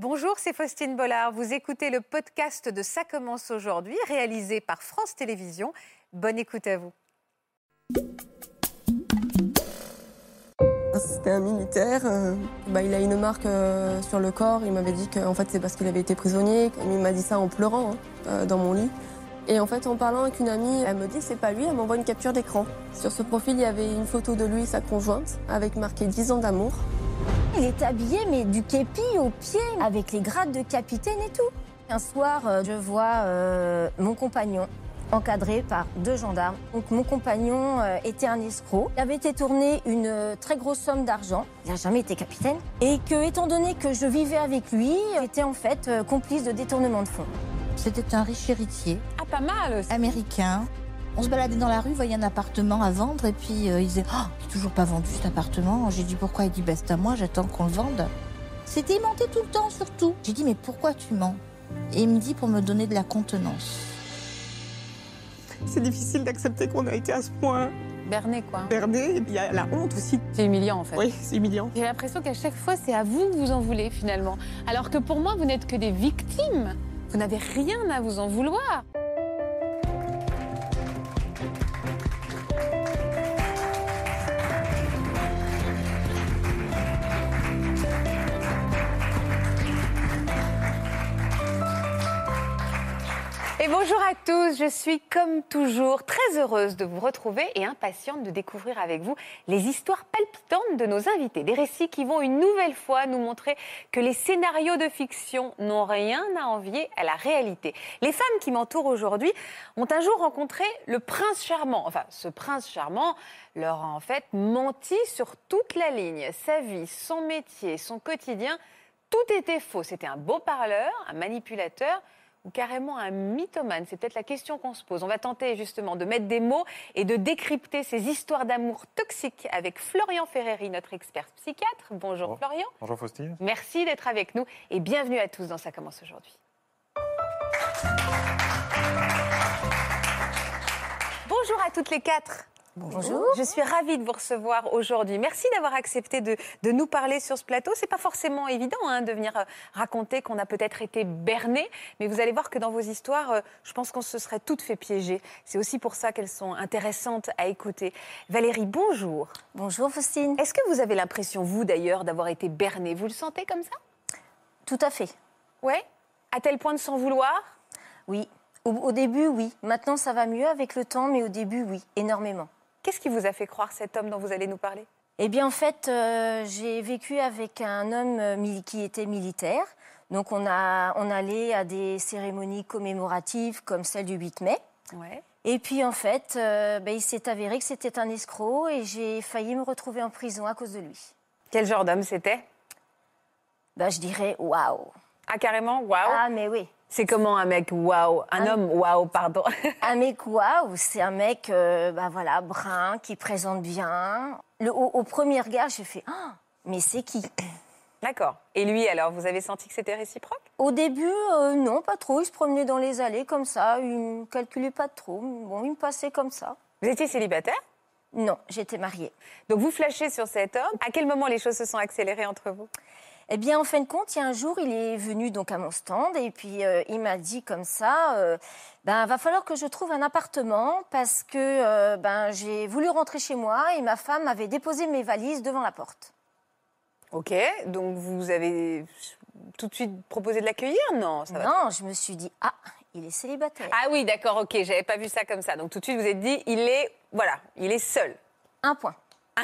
Bonjour, c'est Faustine Bollard. Vous écoutez le podcast de Ça commence aujourd'hui, réalisé par France Télévisions. Bonne écoute à vous. C'était un militaire. euh, bah, il a une marque euh, sur le corps. Il m'avait dit que en fait, c'est parce qu'il avait été prisonnier. Il m'a dit ça en pleurant hein, euh, dans mon lit. Et en fait, en parlant avec une amie, elle me dit que c'est pas lui. Elle m'envoie une capture d'écran. Sur ce profil, il y avait une photo de lui et sa conjointe avec marqué 10 ans d'amour. Il est habillé, mais du képi aux pieds, avec les grades de capitaine et tout. Un soir, euh, je vois euh, mon compagnon encadré par deux gendarmes. Donc mon compagnon euh, était un escroc. Il avait été tourné une très grosse somme d'argent. Il n'a jamais été capitaine. Et que, étant donné que je vivais avec lui, j'étais en fait euh, complice de détournement de fonds. C'était un riche héritier Ah, pas mal aussi. américain. On se baladait dans la rue, voyait un appartement à vendre et puis euh, il disait Oh, il toujours pas vendu cet appartement. J'ai dit Pourquoi? Il dit Bah, c'est à moi, j'attends qu'on le vende. C'était il mentait tout le temps, surtout. J'ai dit Mais pourquoi tu mens? Et il me dit Pour me donner de la contenance. C'est difficile d'accepter qu'on a été à ce point Berné, quoi. berné. Il y a la honte aussi. C'est humiliant, en fait. Oui, c'est humiliant. J'ai l'impression qu'à chaque fois, c'est à vous que vous en voulez, finalement. Alors que pour moi, vous n'êtes que des victimes. Vous n'avez rien à vous en vouloir. Bonjour à tous, je suis comme toujours très heureuse de vous retrouver et impatiente de découvrir avec vous les histoires palpitantes de nos invités. Des récits qui vont une nouvelle fois nous montrer que les scénarios de fiction n'ont rien à envier à la réalité. Les femmes qui m'entourent aujourd'hui ont un jour rencontré le prince charmant. Enfin, ce prince charmant leur a en fait menti sur toute la ligne. Sa vie, son métier, son quotidien, tout était faux. C'était un beau parleur, un manipulateur ou carrément un mythomane C'est peut-être la question qu'on se pose. On va tenter justement de mettre des mots et de décrypter ces histoires d'amour toxiques avec Florian Ferreri, notre expert psychiatre. Bonjour Bonjour. Florian. Bonjour Faustine. Merci d'être avec nous et bienvenue à tous dans Ça commence aujourd'hui. Bonjour à toutes les quatre. Bonjour. Je suis ravie de vous recevoir aujourd'hui. Merci d'avoir accepté de, de nous parler sur ce plateau. C'est pas forcément évident hein, de venir euh, raconter qu'on a peut-être été berné, mais vous allez voir que dans vos histoires, euh, je pense qu'on se serait toutes fait piéger. C'est aussi pour ça qu'elles sont intéressantes à écouter. Valérie, bonjour. Bonjour Faustine. Est-ce que vous avez l'impression, vous d'ailleurs, d'avoir été berné Vous le sentez comme ça? Tout à fait. Ouais? À tel point de s'en vouloir? Oui. Au, au début, oui. Maintenant, ça va mieux avec le temps, mais au début, oui, énormément. Qu'est-ce qui vous a fait croire cet homme dont vous allez nous parler? Eh bien, en fait, euh, j'ai vécu avec un homme euh, qui était militaire. Donc, on, a, on allait à des cérémonies commémoratives comme celle du 8 mai. Ouais. Et puis, en fait, euh, ben, il s'est avéré que c'était un escroc et j'ai failli me retrouver en prison à cause de lui. Quel genre d'homme c'était? Ben, je dirais waouh. Ah, carrément Waouh Ah, mais oui. C'est comment un mec waouh Un Un- homme waouh, pardon. Un mec waouh, c'est un mec euh, ben, voilà, brun, qui présente bien. Le, au, au premier regard, j'ai fait Ah, mais c'est qui? D'accord. Et lui, alors, vous avez senti que c'était réciproque? Au début, euh, non, pas trop. Il se promenait dans les allées comme ça. Il ne calculait pas trop. Bon, il me passait comme ça. Vous étiez célibataire? Non, j'étais mariée. Donc vous flashez sur cet homme. À quel moment les choses se sont accélérées entre vous? Eh bien, en fin de compte, il y a un jour, il est venu donc à mon stand et puis euh, il m'a dit comme ça, euh, ben va falloir que je trouve un appartement parce que euh, ben j'ai voulu rentrer chez moi et ma femme avait déposé mes valises devant la porte. Ok. Donc vous avez tout de suite proposé de l'accueillir? Non, ça va. non, je me suis dit ah, il est célibataire. Ah oui, d'accord, ok. J'avais pas vu ça comme ça. Donc tout de suite, vous êtes dit, il est, voilà, il est seul. Un point.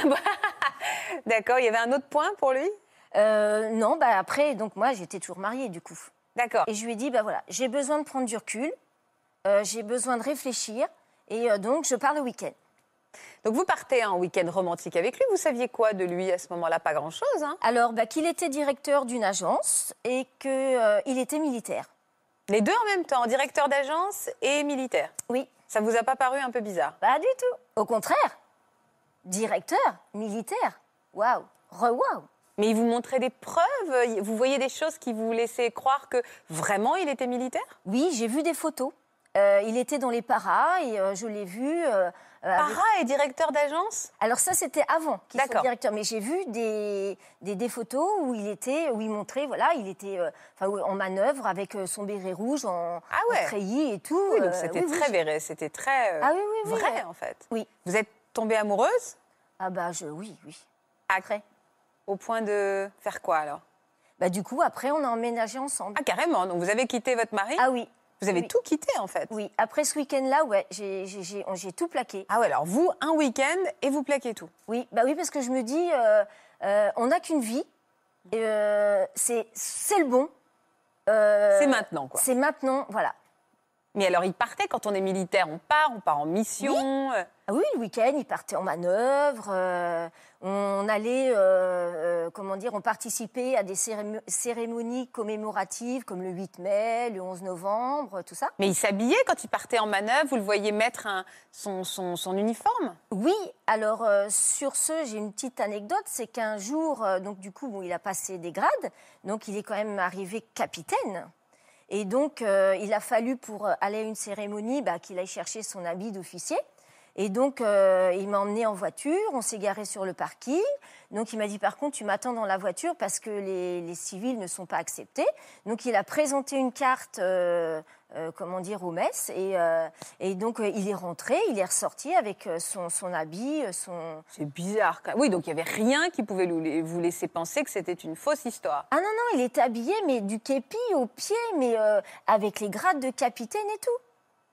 D'accord. Il y avait un autre point pour lui? Euh, non, bah après, donc moi j'étais toujours mariée du coup. D'accord. Et je lui ai dit, bah voilà, j'ai besoin de prendre du recul, euh, j'ai besoin de réfléchir, et euh, donc je pars le week-end. Donc vous partez en week-end romantique avec lui. Vous saviez quoi de lui à ce moment-là? Pas grand-chose. Hein? Alors, bah, qu'il était directeur d'une agence et qu'il était militaire. Les deux en même temps, directeur d'agence et militaire? Oui, Ça vous a pas paru un peu bizarre? Pas du tout. Au contraire, directeur, militaire, waouh, re-waouh. Mais il vous montrait des preuves Vous voyez des choses qui vous laissaient croire que vraiment il était militaire? Oui, j'ai vu des photos. Euh, il était dans les paras et euh, je l'ai vu euh, euh, avec- Para est directeur d'agence? Alors ça, c'était avant qu'il soit directeur. Mais j'ai vu des, des, des photos où il était, où il montrait, voilà, il était euh, en manœuvre avec euh, son béret rouge, en, Ah ouais. en treillis et tout. Oui, donc euh, c'était oui, très verré, c'était très euh, Ah oui, vrai euh, en fait. Oui. Vous êtes tombée amoureuse? Ah bah je, oui, oui. Après Au point de faire quoi alors? Bah du coup, après, on a emménagé ensemble. Ah carrément, donc vous avez quitté votre mari? Ah oui, Vous avez oui. tout quitté en fait oui. Après ce week-end-là, ouais, j'ai- j'ai j'ai- j'ai tout plaqué. Ah ouais, alors vous, un week-end et vous plaquez tout. Oui, bah oui, parce que je me dis, euh, euh, on n'a qu'une vie. euh, c'est le bon. Euh, C'est maintenant quoi. C'est maintenant, voilà. Mais alors, il partait quand on est militaire, on part, on part en mission. euh, Ah oui, le week-end, ils partaient en manœuvre. euh, on allait, euh, euh, comment dire, on participait à des cérémo- cérémonies commémoratives comme le 8 mai, le 11 novembre, tout ça. Mais il s'habillait quand il partait en manœuvre, vous le voyez mettre un- son, son- son uniforme? Oui, alors euh, sur ce, j'ai une petite anecdote, c'est qu'un jour, donc du coup, bon, il a passé des grades, donc il est quand même arrivé capitaine. Et donc, il a fallu pour aller à une cérémonie bah, qu'il aille chercher son habit d'officier. Et donc, euh, il m'a emmené en voiture, on s'est garé sur le parking. Donc, il m'a dit, par contre, tu m'attends dans la voiture parce que les, les civils ne sont pas acceptés. Donc, il a présenté une carte, euh, euh, comment dire, au mess. Et, et donc, il est rentré, il est ressorti avec son, son habit, son... C'est bizarre. Oui, donc il n'y avait rien qui pouvait vous laisser penser que c'était une fausse histoire. Ah non, non, il était habillé, mais du képi au pied, mais avec les grades de capitaine et tout.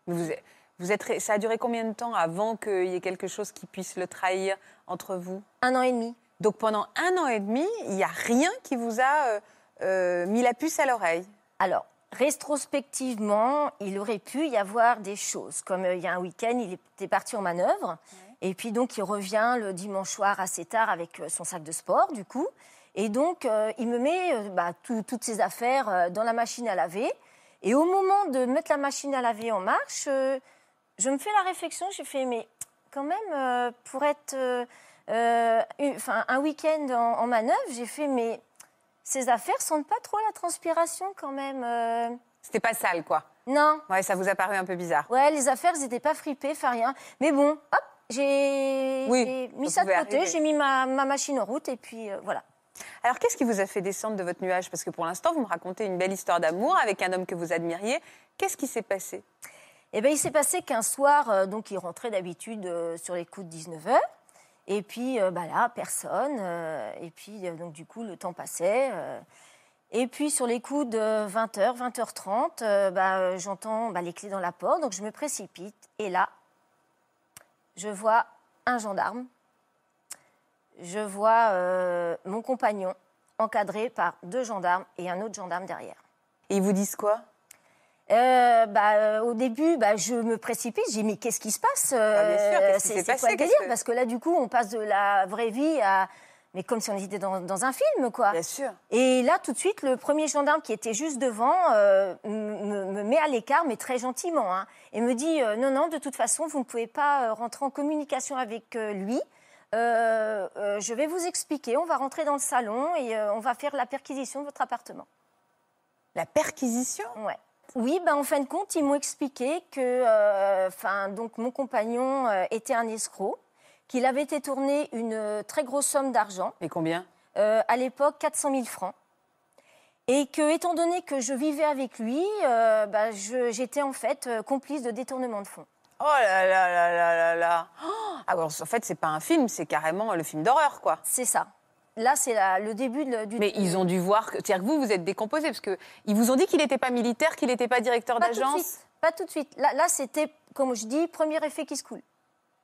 Vous, êtes- vous êtes, ça a duré combien de temps avant qu'il y ait quelque chose qui puisse le trahir entre vous? Un an et demi. Donc pendant un an et demi, il n'y a rien qui vous a euh, euh, mis la puce à l'oreille? Alors, rétrospectivement, il aurait pu y avoir des choses. Comme euh, il y a un week-end, il était parti en manœuvre. Et puis donc, il revient le dimanche soir assez tard avec son sac de sport, du coup. Et donc, il me met bah, tout- toutes ses affaires dans la machine à laver. Et au moment de mettre la machine à laver en marche, je me fais la réflexion, j'ai fait, mais quand même, euh, pour être euh, euh, une- un week-end en, en manœuvre, j'ai fait, mais ces affaires sentent pas trop la transpiration quand même. euh. C'était pas sale, quoi. Non, Ouais, ça vous a paru un peu bizarre. ouais, les affaires, elles n'étaient pas fripées, fait rien. Mais bon, hop, j'ai Oui, mis ça de côté, j'ai mis ma, ma machine en route et puis voilà. Alors, qu'est-ce qui vous a fait descendre de votre nuage? Parce que pour l'instant, vous me racontez une belle histoire d'amour avec un homme que vous admiriez. Qu'est-ce qui s'est passé? Et ben, il s'est passé qu'un soir, euh, donc il rentrait d'habitude euh, sur les coups de 19h. Et puis euh, bah là, personne. et puis donc du coup, le temps passait. et puis sur les coups de 20h, 20h30, euh, bah, j'entends bah, les clés dans la porte, donc je me précipite. Et là, je vois un gendarme. Je vois mon compagnon encadré par deux gendarmes et un autre gendarme derrière. Et ils vous disent quoi? Euh, bah, euh, au début, bah, je me précipite. J'ai dit, mais qu'est-ce qui se passe qu'est-ce qui C'est c'est passé quoi le délire que- Parce que là, du coup, on passe de la vraie vie à. Mais comme si on était dans, dans un film, quoi. Bien sûr. Et là, tout de suite, le premier gendarme qui était juste devant euh, me, me met à l'écart, mais très gentiment, hein, et me dit euh, non, non, de toute façon, vous ne pouvez pas euh, rentrer en communication avec euh, lui. Euh, euh, je vais vous expliquer. On va rentrer dans le salon et euh, on va faire la perquisition de votre appartement. La perquisition? Ouais. Oui, ben, en fin de compte, ils m'ont expliqué que euh, enfin, donc, mon compagnon euh, était un escroc, qu'il avait été tourné une euh, très grosse somme d'argent, Mais combien? À l'époque 400 000 francs, et que, étant donné que je vivais avec lui, euh, ben, j'étais en fait euh, complice de détournement de fonds. Oh là là là là là là Oh Ah, alors, En fait, c'est pas un film, c'est carrément le film d'horreur, quoi. C'est ça. Là, c'est le début de- du. Mais ils ont dû voir que. C'est-à-dire que vous, vous êtes décomposé, parce qu'ils vous ont dit qu'il n'était pas militaire, qu'il n'était pas directeur Pas tout de d'agence. suite. Pas tout de suite. Là, là c'était, comme je dis, premier effet qui se coule.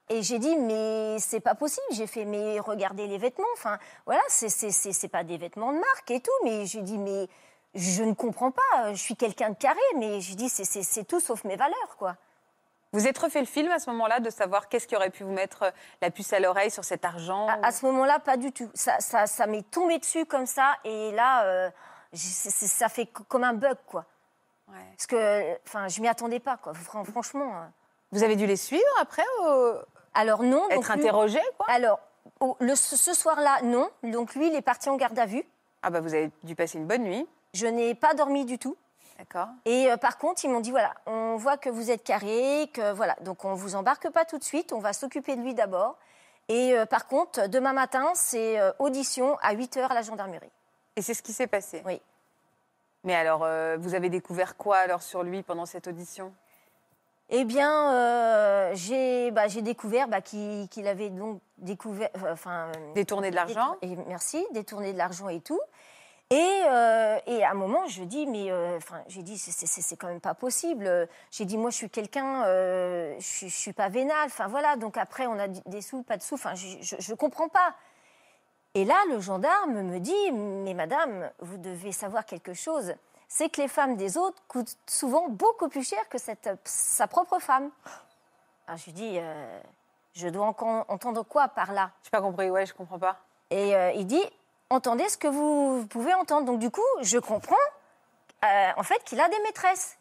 Et j'ai dit, mais c'est pas possible. J'ai fait, mais regardez les vêtements. Enfin, voilà, c'est, c'est, c'est, c'est pas des vêtements de marque et tout. Mais j'ai dit, mais je ne comprends pas. Je suis quelqu'un de carré, mais j'ai dit, c'est, c'est, c'est tout sauf mes valeurs, quoi. Vous êtes refait le film à ce moment-là de savoir qu'est-ce qui aurait pu vous mettre euh, la puce à l'oreille sur cet argent À, à ce moment-là, pas du tout. Ça, ça, ça m'est tombé dessus comme ça. Et là, euh, ça fait co- comme un bug, quoi. Ouais. Parce que, enfin, je m'y attendais pas, quoi. Fran- Franchement. euh. Vous avez dû les suivre après au- Alors non. donc Être lui- interrogé, quoi Alors, au- le- ce ce soir-là, non. Donc lui, il est parti en garde à vue. Ah bah vous avez dû passer une bonne nuit. Je n'ai pas dormi du tout. D'accord. Et euh, par contre, ils m'ont dit voilà, on voit que vous êtes carré, que voilà, donc on vous embarque pas tout de suite, on va s'occuper de lui d'abord. Et euh, par contre, demain matin, c'est euh, audition à 8 heures à la gendarmerie. Et c'est ce qui s'est passé? Oui. Mais alors, vous avez découvert quoi alors sur lui pendant cette audition? Eh bien, euh, j'ai bah, j'ai découvert bah, qu'il avait donc découvert, enfin, Détourner de l'argent? détour- merci, détourner de l'argent et tout. Et, euh, et à un moment, je dis, mais euh, j'ai dit, c'est- quand même pas possible. J'ai dit, moi, je suis quelqu'un, euh, je, suis- je suis pas vénale. Enfin voilà. Donc après, on a des sous, pas de sous. Enfin, je, je, je comprends pas. Et là, le gendarme me dit, mais madame, vous devez savoir quelque chose. C'est que les femmes des autres coûtent souvent beaucoup plus cher que cette, sa propre femme. Alors je lui dis, je dois encore entendre quoi par là? J'ai pas compris, ouais, je comprends pas. et il dit entendez ce que vous pouvez entendre. Donc du coup, je comprends euh, en fait qu'il a des maîtresses.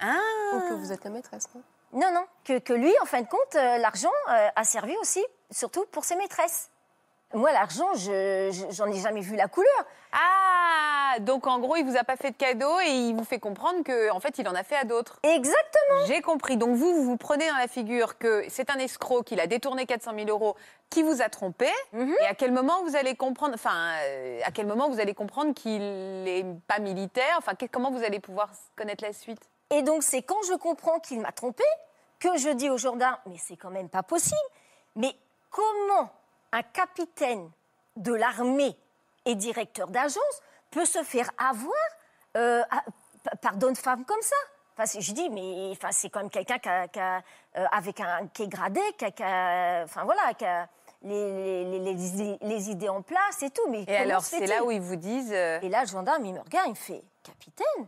Ah Ou que vous êtes la maîtresse, non? Non, non, que, que lui, en fin de compte, euh, l'argent euh, a servi aussi, surtout pour ses maîtresses. Moi, l'argent, je, je- j'en ai jamais vu la couleur. Ah Donc en gros, il vous a pas fait de cadeau et il vous fait comprendre que en fait, il en a fait à d'autres. Exactement. J'ai compris. Donc vous, vous vous prenez dans la figure que c'est un escroc, qu'il a détourné 400 000 euros, qui vous a trompé. Mhm. Et à quel moment vous allez comprendre, enfin, euh, à quel moment vous allez comprendre qu'il est pas militaire? Enfin, que- comment vous allez pouvoir connaître la suite? Et donc, c'est quand je comprends qu'il m'a trompé que je dis au gendarme mais c'est quand même pas possible. Mais comment un capitaine de l'armée et directeur d'agence peut se faire avoir euh, par d'autres femmes comme ça Enfin, je dis, mais enfin, c'est quand même quelqu'un qui, a- qui a, euh, avec un, qui est gradé, qui a, qui a- enfin voilà, qui a les, les- les- les idées- en place et tout. Mais Et alors, c'est là où il... ils vous disent. euh, Et là, le gendarme, il me regarde, il me fait, capitaine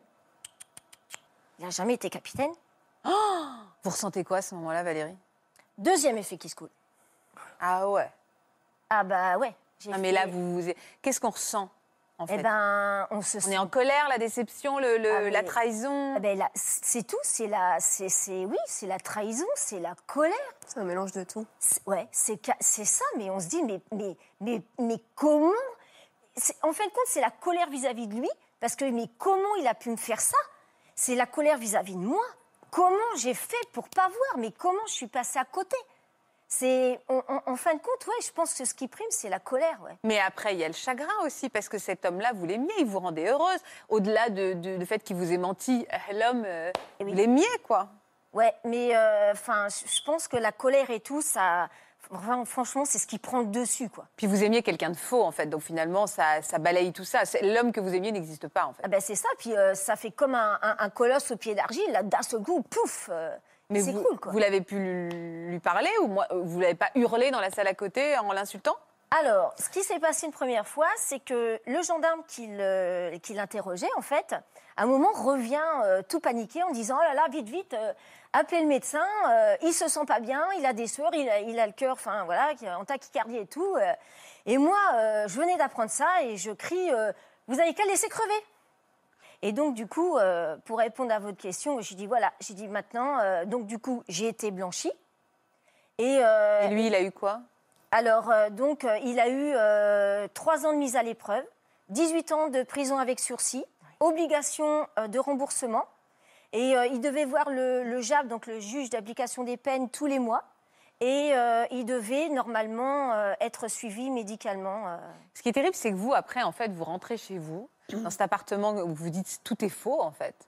Il n'a jamais été capitaine Vous ressentez quoi à ce moment-là, Valérie? Deuxième effet qui se coule. Ah ouais. Ah bah ouais. Ah, mais là, vous, qu'est-ce qu'on ressent en fait Eh ben, on se On est en colère, la déception, le, le- Ah, mais- la trahison. Eh ben, là, c'est tout, c'est la, c'est, c'est- oui, c'est la trahison, c'est la colère. C'est un mélange de tout. C'est- ouais, c'est, c'est ça, mais on se dit, mais, mais, mais, mais comment En fin de compte, c'est la colère vis-à-vis de lui, parce que, mais comment il a pu me faire ça? C'est la colère vis-à-vis de moi. Comment j'ai fait pour pas voir? Mais comment je suis passée à côté? C'est, en, fin de compte, ouais, je pense que ce qui prime, c'est la colère, ouais. Mais après, il y a le chagrin aussi, parce que cet homme-là, vous l'aimiez, il vous rendait heureuse. Au-delà de- de- du fait qu'il vous ait menti, euh, l'homme, euh, Eh oui. vous l'aimiez, quoi. Ouais, mais enfin, je je pense que la colère et tout, ça, enfin, franchement, c'est ce qui prend le dessus, quoi. Puis vous aimiez quelqu'un de faux, en fait. Donc finalement, ça, ça balaye tout ça. L'homme que vous aimiez n'existe pas, en fait. Ah ben c'est ça, puis euh, ça fait comme un, un- un colosse au pied d'argile, là, d'un seul coup, pouf euh, Mais vous, cool, quoi. vous l'avez pu lui, parler ou moi, euh, vous l'avez pas hurlé dans la salle à côté en l'insultant? Alors, ce qui s'est passé une première fois, c'est que le gendarme qui l'interrogeait, en fait, à un moment revient euh, tout paniqué en disant Oh là là, vite, vite, euh, appelez le médecin, euh, il se sent pas bien, il a des sueurs, il a, il a le cœur, enfin voilà, en tachycardie et tout. et moi, je venais d'apprendre ça et je crie Vous avez qu'à le laisser crever et donc, du coup, euh, pour répondre à votre question, j'ai dit voilà, j'ai dit maintenant, euh, donc du coup, j'ai été blanchie. Et, euh, Et lui, il a eu quoi? Alors, donc, il a eu euh, trois ans de mise à l'épreuve, 18 ans de prison avec sursis, obligation de remboursement. Et il devait voir le, le JAP, donc le juge d'application des peines, tous les mois. Et euh, il devait normalement euh, être suivi médicalement. euh. Ce qui est terrible, c'est que vous, après, en fait, vous rentrez chez vous, dans cet appartement où vous dites tout est faux, en fait.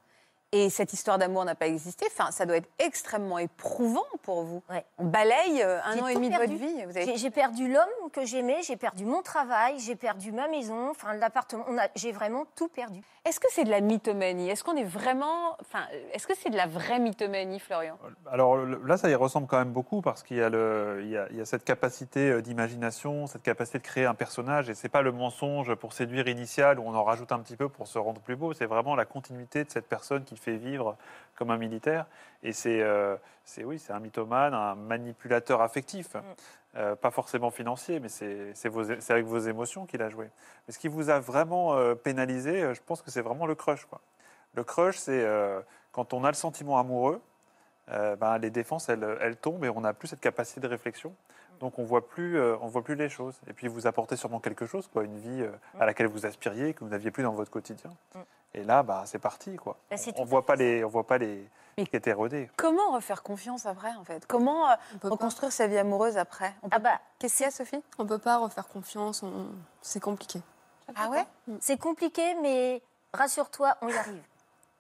Et cette histoire d'amour n'a pas existé. Enfin, ça doit être extrêmement éprouvant pour vous. Ouais. On balaye euh, un an et demi de votre vie. Avez J'ai- perdu l'homme que j'aimais, j'ai perdu mon travail, j'ai perdu ma maison, enfin l'appartement. On a- J'ai vraiment tout perdu. Est-ce que c'est de la mythomanie? Est-ce qu'on est vraiment. Enfin, est-ce que c'est de la vraie mythomanie, Florian? Alors là, ça y ressemble quand même beaucoup parce qu'il y, a le- il y a, il y a cette capacité euh, d'imagination, cette capacité de créer un personnage. Et c'est pas le mensonge pour séduire initial où on en rajoute un petit peu pour se rendre plus beau. C'est vraiment la continuité de cette personne qui fait vivre comme un militaire. Et c'est, euh, oui, c'est un mythomane, un manipulateur affectif. Euh, pas forcément financier, mais c'est, avec vos émotions qu'il a joué. Mais ce qui vous a vraiment euh, pénalisé, euh, je pense que c'est vraiment le crush. Quoi. Le crush, c'est quand on a le sentiment amoureux, ben, les défenses, elles, elles tombent et on n'a plus cette capacité de réflexion. Donc on voit plus, euh, on voit plus les choses. Et puis vous apportez sûrement quelque chose, quoi, une vie euh, à laquelle vous aspiriez, que vous n'aviez plus dans votre quotidien. Mm. Et là, bah, c'est parti, quoi. Bah, On tout voit pas les, on voit pas les, Mais- qui étaient rodés. Comment refaire confiance après, en fait? Comment euh, pas, reconstruire sa vie amoureuse après? On peut- Ah bah, Qu'est-ce qu'il y a, Sophie? On peut pas refaire confiance, on- c'est compliqué. Ah ouais? C'est compliqué, mais rassure-toi, on y arrive.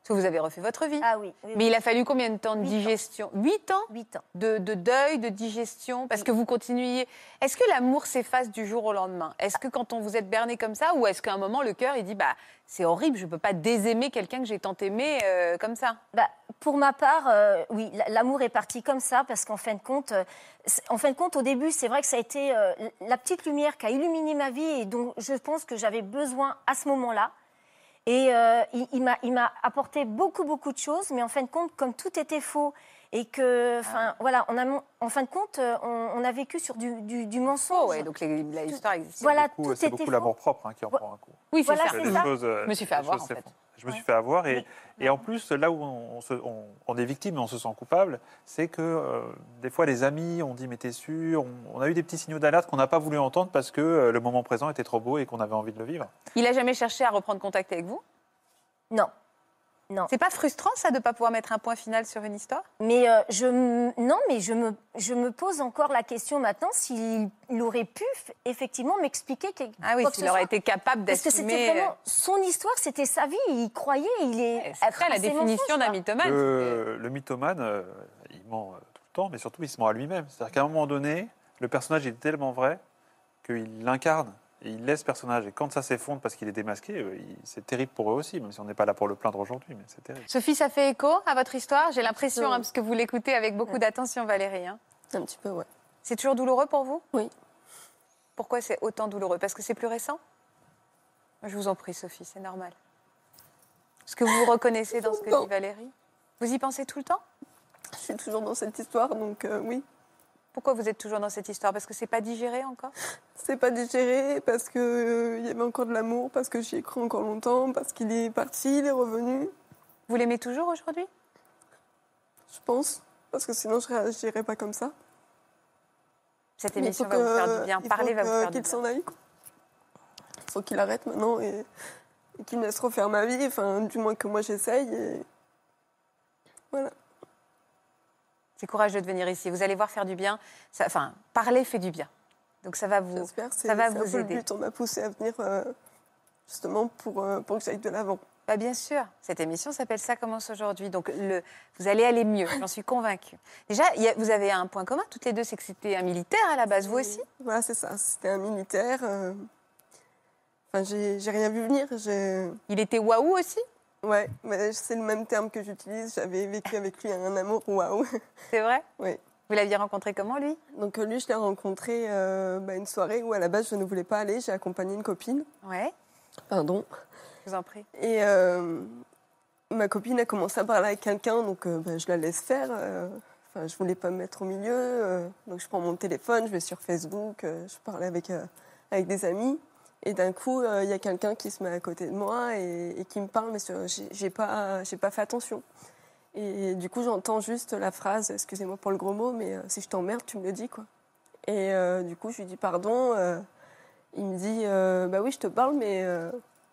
Parce que vous avez refait votre vie. Ah oui, oui, Mais il a fallu combien de temps de Huit ans. digestion? Huit ans? 8 ans. de, de deuil, de digestion? Parce que vous continuiez. Est-ce que l'amour s'efface du jour au lendemain? Est-ce que quand on vous êtes berné comme ça, ou est-ce qu'à un moment le cœur il dit bah c'est horrible, je peux pas désaimer quelqu'un que j'ai tant aimé euh, comme ça? Bah, pour ma part, euh, oui, l'amour est parti comme ça parce qu'en fin de compte, euh, en fin de compte, au début, c'est vrai que ça a été la petite lumière qui a illuminé ma vie et dont je pense que j'avais besoin à ce moment-là. Et euh, il, il m'a, apporté beaucoup, beaucoup de choses, mais en fin de compte, comme tout était faux et que, enfin, voilà, on a, mon- en fin de compte, euh, on, on a vécu sur du, du, du mensonge. Oh ouais, donc les- la histoire existe. Voilà, Beaucoup- tout C'est était beaucoup l'amour propre hein, qui en prend un coup. Oui, c'est Voilà, ça. ça. euh, Je me suis fait avoir, en fait. Je me Ouais. suis fait avoir et, Oui. et en plus, là où on, se- on- on est victime et on se sent coupable, c'est que euh, des fois les amis ont dit mais t'es sûr, on, on a eu des petits signaux d'alerte qu'on n'a pas voulu entendre parce que euh, le moment présent était trop beau et qu'on avait envie de le vivre. Il a jamais cherché à reprendre contact avec vous? Non. Non. C'est pas frustrant ça de pas pouvoir mettre un point final sur une histoire? Mais euh, je non, mais je me, je me pose encore la question maintenant s'il il aurait pu effectivement m'expliquer quelque Ah oui, s'il aurait soit. été capable Parce que d'assumer. c'était vraiment son histoire, c'était sa vie, il croyait, il est. C'est ça la définition d'un mythomane. Le, le mythomane, euh, il ment euh, tout le temps, mais surtout il se ment à lui-même. C'est-à-dire qu'à un moment donné, le personnage est tellement vrai qu'il l'incarne et il laisse ce personnage. Et quand ça s'effondre parce qu'il est démasqué, euh, c'est terrible pour eux aussi, même si on n'est pas là pour le plaindre aujourd'hui, mais c'est terrible. Sophie, ça fait écho à votre histoire? J'ai l'impression, Oui. hein, parce que vous l'écoutez avec beaucoup d'attention, Valérie. hein. Un petit peu, ouais. C'est toujours douloureux pour vous? Oui. Pourquoi c'est autant douloureux? Parce que c'est plus récent? Je vous en prie, Sophie, c'est normal. Est-ce que vous vous reconnaissez dans ce que Non. dit Valérie? Vous y pensez tout le temps? Je suis toujours dans cette histoire, donc euh, oui. Pourquoi vous êtes toujours dans cette histoire? Parce que c'est pas digéré encore? C'est pas digéré parce que euh, y avait encore de l'amour, parce que j'y ai cru encore longtemps, parce qu'il est parti, il est revenu, Vous l'aimez toujours aujourd'hui? Je pense. Parce que sinon, je réagirais pas comme ça. Cette émission va vous faire du bien. il faut Parler va vous faire du qu'il s'en aille. quoi. Il faut qu'il arrête maintenant et, et qu'il me laisse refaire ma vie. Enfin, du moins que moi j'essaye. Et... Voilà. C'est courageux de venir ici. Vous allez voir faire du bien. Ça- enfin, parler fait du bien. Donc ça va vous. J'espère. Ça va c'est un vous peu aider. le but. On m'a poussé à venir euh, justement pour, euh, pour que j'aille de l'avant. Bah, bien sûr, cette émission s'appelle Ça commence aujourd'hui. Donc le, vous allez aller mieux, j'en suis convaincue. Déjà, il y a- vous avez un point commun, toutes les deux, c'est que c'était un militaire à la base, vous aussi? Voilà, c'est ça. C'était un militaire. euh, Enfin, j'ai j'ai rien vu venir. j'ai- Il était waouh aussi? Ouais, c'est le même terme que j'utilise. J'avais vécu avec lui un amour waouh. C'est vrai? Oui. Vous l'aviez rencontré comment, lui? Donc euh, lui, je l'ai rencontré euh, bah, une soirée où à la base je ne voulais pas aller. J'ai accompagné une copine. Ouais, Pardon. je vous en prie. Et euh, ma copine a commencé à parler avec quelqu'un, donc euh, bah, je la laisse faire. Enfin, je voulais pas me mettre au milieu, donc je prends mon téléphone, je vais sur Facebook, je parlais avec avec des amis. Et d'un coup, euh, il y a quelqu'un qui se met à côté de moi et, et qui me parle, mais j'ai pas, j'ai pas fait attention. Et du coup, j'entends juste la phrase, excusez-moi pour le gros mot, mais euh, si je t'emmerde, tu me le dis, quoi. Et euh, du coup, je lui dis pardon. il me dit, bah oui, je te parle, mais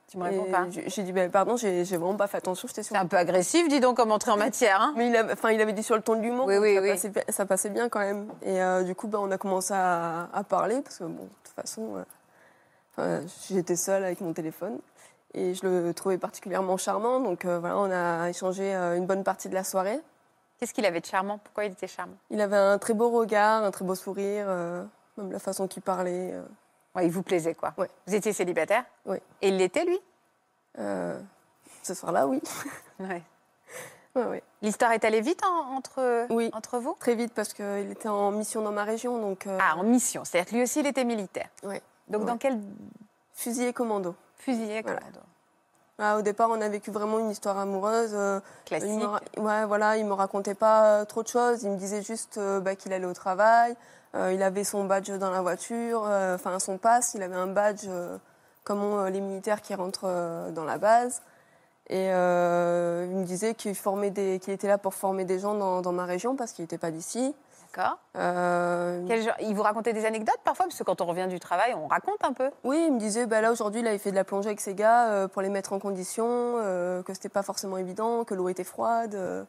Tu me réponds pas. J'ai dit, bah, pardon, j'ai vraiment pas fait attention, j'étais sur. C'est un peu agressif, dis donc, comme entrée en matière. Hein Mais il, enfin, il avait dit sur le ton de l'humour, Oui, oui, ça, oui. Passait, ça passait bien quand même. Et euh, du coup, bah, on a commencé à, à parler, parce que bon, de toute façon, enfin, j'étais seule avec mon téléphone. Et je le trouvais particulièrement charmant, donc euh, voilà, on a échangé euh, une bonne partie de la soirée. Qu'est-ce qu'il avait de charmant? Pourquoi il était charmant? Il avait un très beau regard, un très beau sourire, euh, même la façon qu'il parlait. ouais, Il vous plaisait, quoi. Ouais. Vous étiez célibataire? Oui. Et il l'était, lui? Ce soir-là, oui. Ouais. Ouais. L'histoire est allée vite en- entre, Oui. entre vous? Très vite, parce qu'il était en mission dans ma région, donc Ah, en mission. C'est-à-dire que lui aussi, il était militaire. Ouais. Donc, dans quel fusillé commando? fusilier Voilà. commando Ah, au départ, on a vécu vraiment une histoire amoureuse. euh, Classique. Il me, ouais, voilà, il me racontait pas euh, trop de choses. Il me disait juste euh, bah, qu'il allait au travail. euh, il avait son badge dans la voiture, euh, enfin son passe. Il avait un badge euh, comme euh, les militaires qui rentrent euh, dans la base. Et euh, il me disait qu'il formait des, qu'il était là pour former des gens dans, dans ma région parce qu'il n'était pas d'ici. D'accord. Euh, genre- Il vous racontait des anecdotes parfois Parce que quand on revient du travail, on raconte un peu. Oui, il me disait, bah là aujourd'hui, il avait fait de la plongée avec ses gars euh, pour les mettre en condition, euh, que c'était pas forcément évident, que l'eau était froide. euh,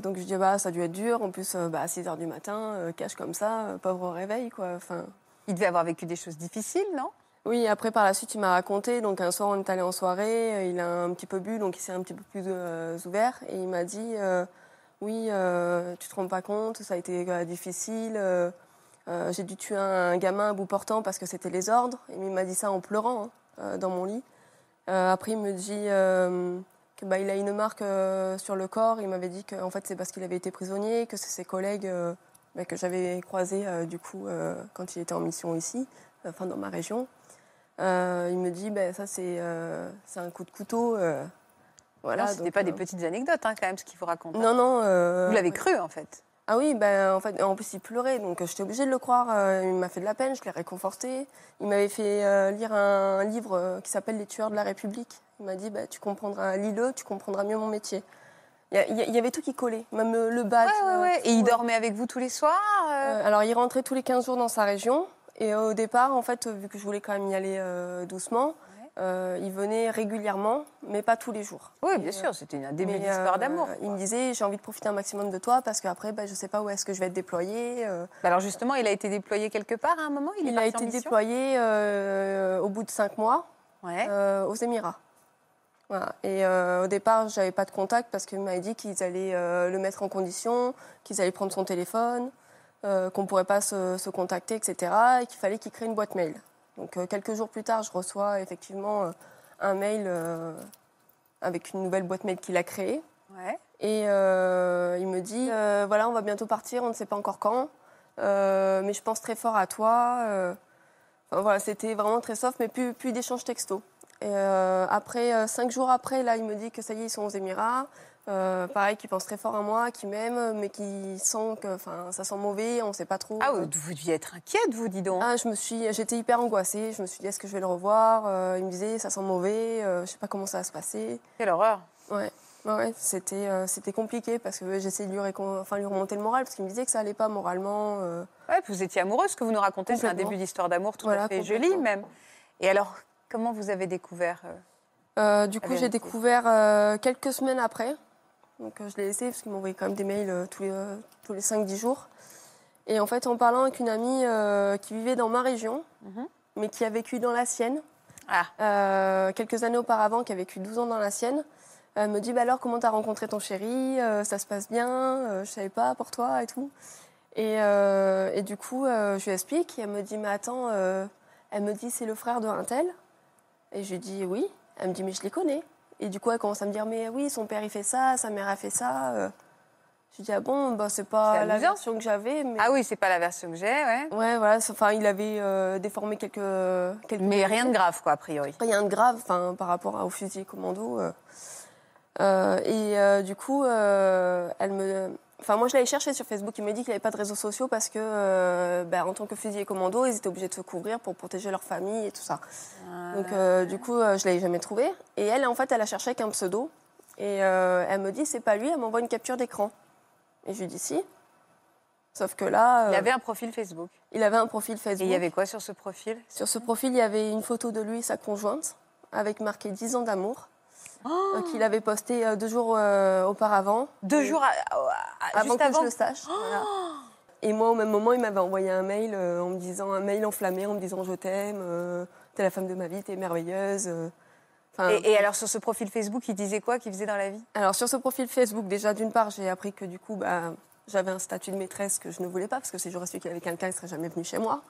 donc je dis, bah ça a dû être dur. En plus, bah, à 6 h du matin, cache comme ça, pauvre réveil, quoi. Enfin, Il devait avoir vécu des choses difficiles, non? Oui, après par la suite, il m'a raconté. Donc un soir, on est allé en soirée, il a un petit peu bu, donc il s'est un petit peu plus ouvert. Et il m'a dit, oui, euh, tu te rends pas compte, ça a été euh, difficile. euh, J'ai dû tuer un gamin à bout portant parce que c'était les ordres. Et il m'a dit ça en pleurant hein, dans mon lit. Après, il me dit que bah, a une marque sur le corps. Il m'avait dit que fait, c'est parce qu'il avait été prisonnier, que c'est ses collègues bah, que j'avais croisés du coup quand il était en mission ici, enfin dans ma région. Il me dit, ben ça c'est un coup de couteau. Euh, voilà. C'était donc, pas euh, des petites anecdotes, hein, quand même, ce qu'il vous raconte. Non, non. euh, Vous l'avez cru, en fait. Ah oui, ben en fait, en plus il pleurait, donc euh, j'étais obligée de le croire. euh, il m'a fait de la peine, je l'ai réconforté. Il m'avait fait euh, lire un, livre euh, qui s'appelle Les tueurs de la République. Il m'a dit, bah, tu comprendras, lis-le, tu comprendras mieux mon métier. Il y, avait tout qui collait, même euh, le badge. Ouais, ouais, euh, ouais. tout, Et il euh, dormait avec vous tous les soirs euh euh, alors, il rentrait tous les 15 jours dans sa région. Et au départ, en fait, vu que je voulais quand même y aller euh, doucement, euh, il venait régulièrement, mais pas tous les jours. Oui, bien sûr, c'était un début d'histoire euh, d'amour. Il me disait, j'ai envie de profiter un maximum de toi parce qu'après, bah, je ne sais pas où est-ce que je vais être déployé. euh. Bah Alors justement, il a été déployé quelque part à un moment Il, est Il a en été déployé euh, au bout de cinq mois Ouais. euh, aux Émirats. Voilà. Et euh, au départ, j'avais pas de contact parce qu'il m'avait dit qu'ils allaient euh, le mettre en condition, qu'ils allaient prendre son téléphone, euh, qu'on pourrait pas se, se contacter, etc. Et qu'il fallait qu'il crée une boîte mail. Donc euh, quelques jours plus tard, je reçois effectivement euh, un mail euh, avec une nouvelle boîte mail qu'il a créée. ouais. Et il me dit voilà, on va bientôt partir, on ne sait pas encore quand, mais je pense très fort à toi. Enfin, voilà, c'était vraiment très soft, mais plus, plus d'échanges textos. Et euh, après, euh, cinq jours après, là, il me dit que ça y est, ils sont aux Émirats. Euh, pareil, qu'il pense très fort à moi, qu'il m'aime, mais qu'il sent que ça sent mauvais, on ne sait pas trop. Ah, vous vous deviez être inquiète, vous, dis donc. Ah, je me suis, j'étais hyper angoissée. Je me suis dit, est-ce que je vais le revoir Euh, Il me disait, ça sent mauvais, euh, je ne sais pas comment ça va se passer. Quelle horreur. Ouais, ouais, c'était euh, c'était compliqué parce que j'essayais de lui, récon- enfin, lui remonter le moral parce qu'il me disait que ça allait pas moralement. euh. Ouais, vous étiez amoureuse, ce que vous nous racontez, c'est un début d'histoire d'amour tout Voilà, à fait joli même. Et alors, comment vous avez découvert euh, Euh, du coup, j'ai découvert euh, quelques semaines après. Donc, euh, je l'ai laissé parce qu'il m'envoyait quand même des mails euh, tous les, euh, tous les 5-10 jours. Et en fait, en parlant avec une amie qui vivait dans ma région, Mhm. mais qui a vécu dans la sienne, Ah, quelques années auparavant, qui a vécu 12 ans dans la sienne, elle me dit bah alors comment t'as rencontré ton chéri Euh, Ça se passe bien euh, Je savais pas pour toi et tout. Et, euh, et du coup, je lui explique. Et elle me dit mais attends, elle me dit c'est le frère de un tel. Et je lui dis oui. Elle me dit mais je les connais. Et du coup, elle commence à me dire mais oui, son père il fait ça, sa mère a fait ça. Euh, Je dis ah bon, bah c'est pas la version que j'avais. Mais... ah oui, c'est pas la version que j'ai, ouais. Ouais, voilà. Enfin, il avait euh, déformé quelques, quelques. Mais rien de grave, quoi, a priori. Rien de grave enfin, par rapport au fusil commando. euh. Euh, et du coup, elle me. Enfin, moi, je l'avais cherché sur Facebook. Il m'a dit qu'il n'avait pas de réseaux sociaux parce que, euh, ben, en tant que fusilier commando, ils étaient obligés de se couvrir pour protéger leur famille et tout ça. Donc, euh, du coup, euh, je l'avais jamais trouvé. Et elle, en fait, elle a cherché avec un pseudo. Et euh, elle me dit, c'est pas lui. Elle m'envoie une capture d'écran. Et je lui dis si. Sauf que là, Il avait un profil Facebook. il avait un profil Et Facebook. il y avait quoi sur ce profil? Sur ce profil, il y avait une photo de lui et sa conjointe, avec marqué 10 ans d'amour, euh, qu'il avait posté euh, deux jours euh, auparavant, Deux jours à- à- à- avant juste que avant. je le sache. voilà. Et moi, au même moment, il m'avait envoyé un mail en me disant un mail enflammé en me disant je t'aime, t'es la femme de ma vie, t'es merveilleuse. Enfin, Et, et alors sur ce profil Facebook, il disait quoi qu'il faisait dans la vie? Alors sur ce profil Facebook, déjà d'une part, j'ai appris que du coup, bah, j'avais un statut de maîtresse que je ne voulais pas parce que si j'aurais su qu'il y avait quelqu'un, il serait jamais venu chez moi.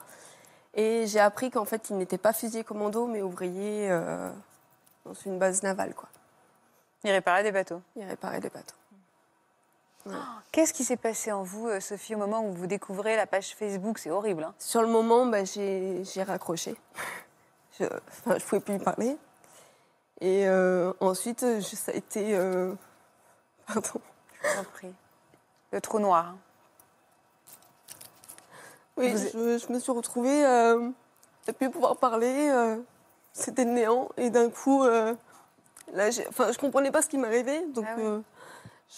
Et j'ai appris qu'en fait, il n'était pas fusilier commando, mais ouvrier euh, dans une base navale, quoi. Il réparait des bateaux. Il réparait des bateaux. Qu'est-ce qui s'est passé en vous, euh, Sophie, au moment où vous découvrez la page Facebook? C'est horrible. hein. Sur le moment, bah, j'ai raccroché. Je ne pouvais plus y parler. Et euh, ensuite, je- ça a été. euh, pardon. Je vous en prie. Le trou noir. hein. Oui, Vous- je, je me suis retrouvée euh, à plus pouvoir parler. euh, C'était le néant. Et d'un coup, euh, là, enfin, je comprenais pas ce qui m'arrivait. Donc, Ah euh,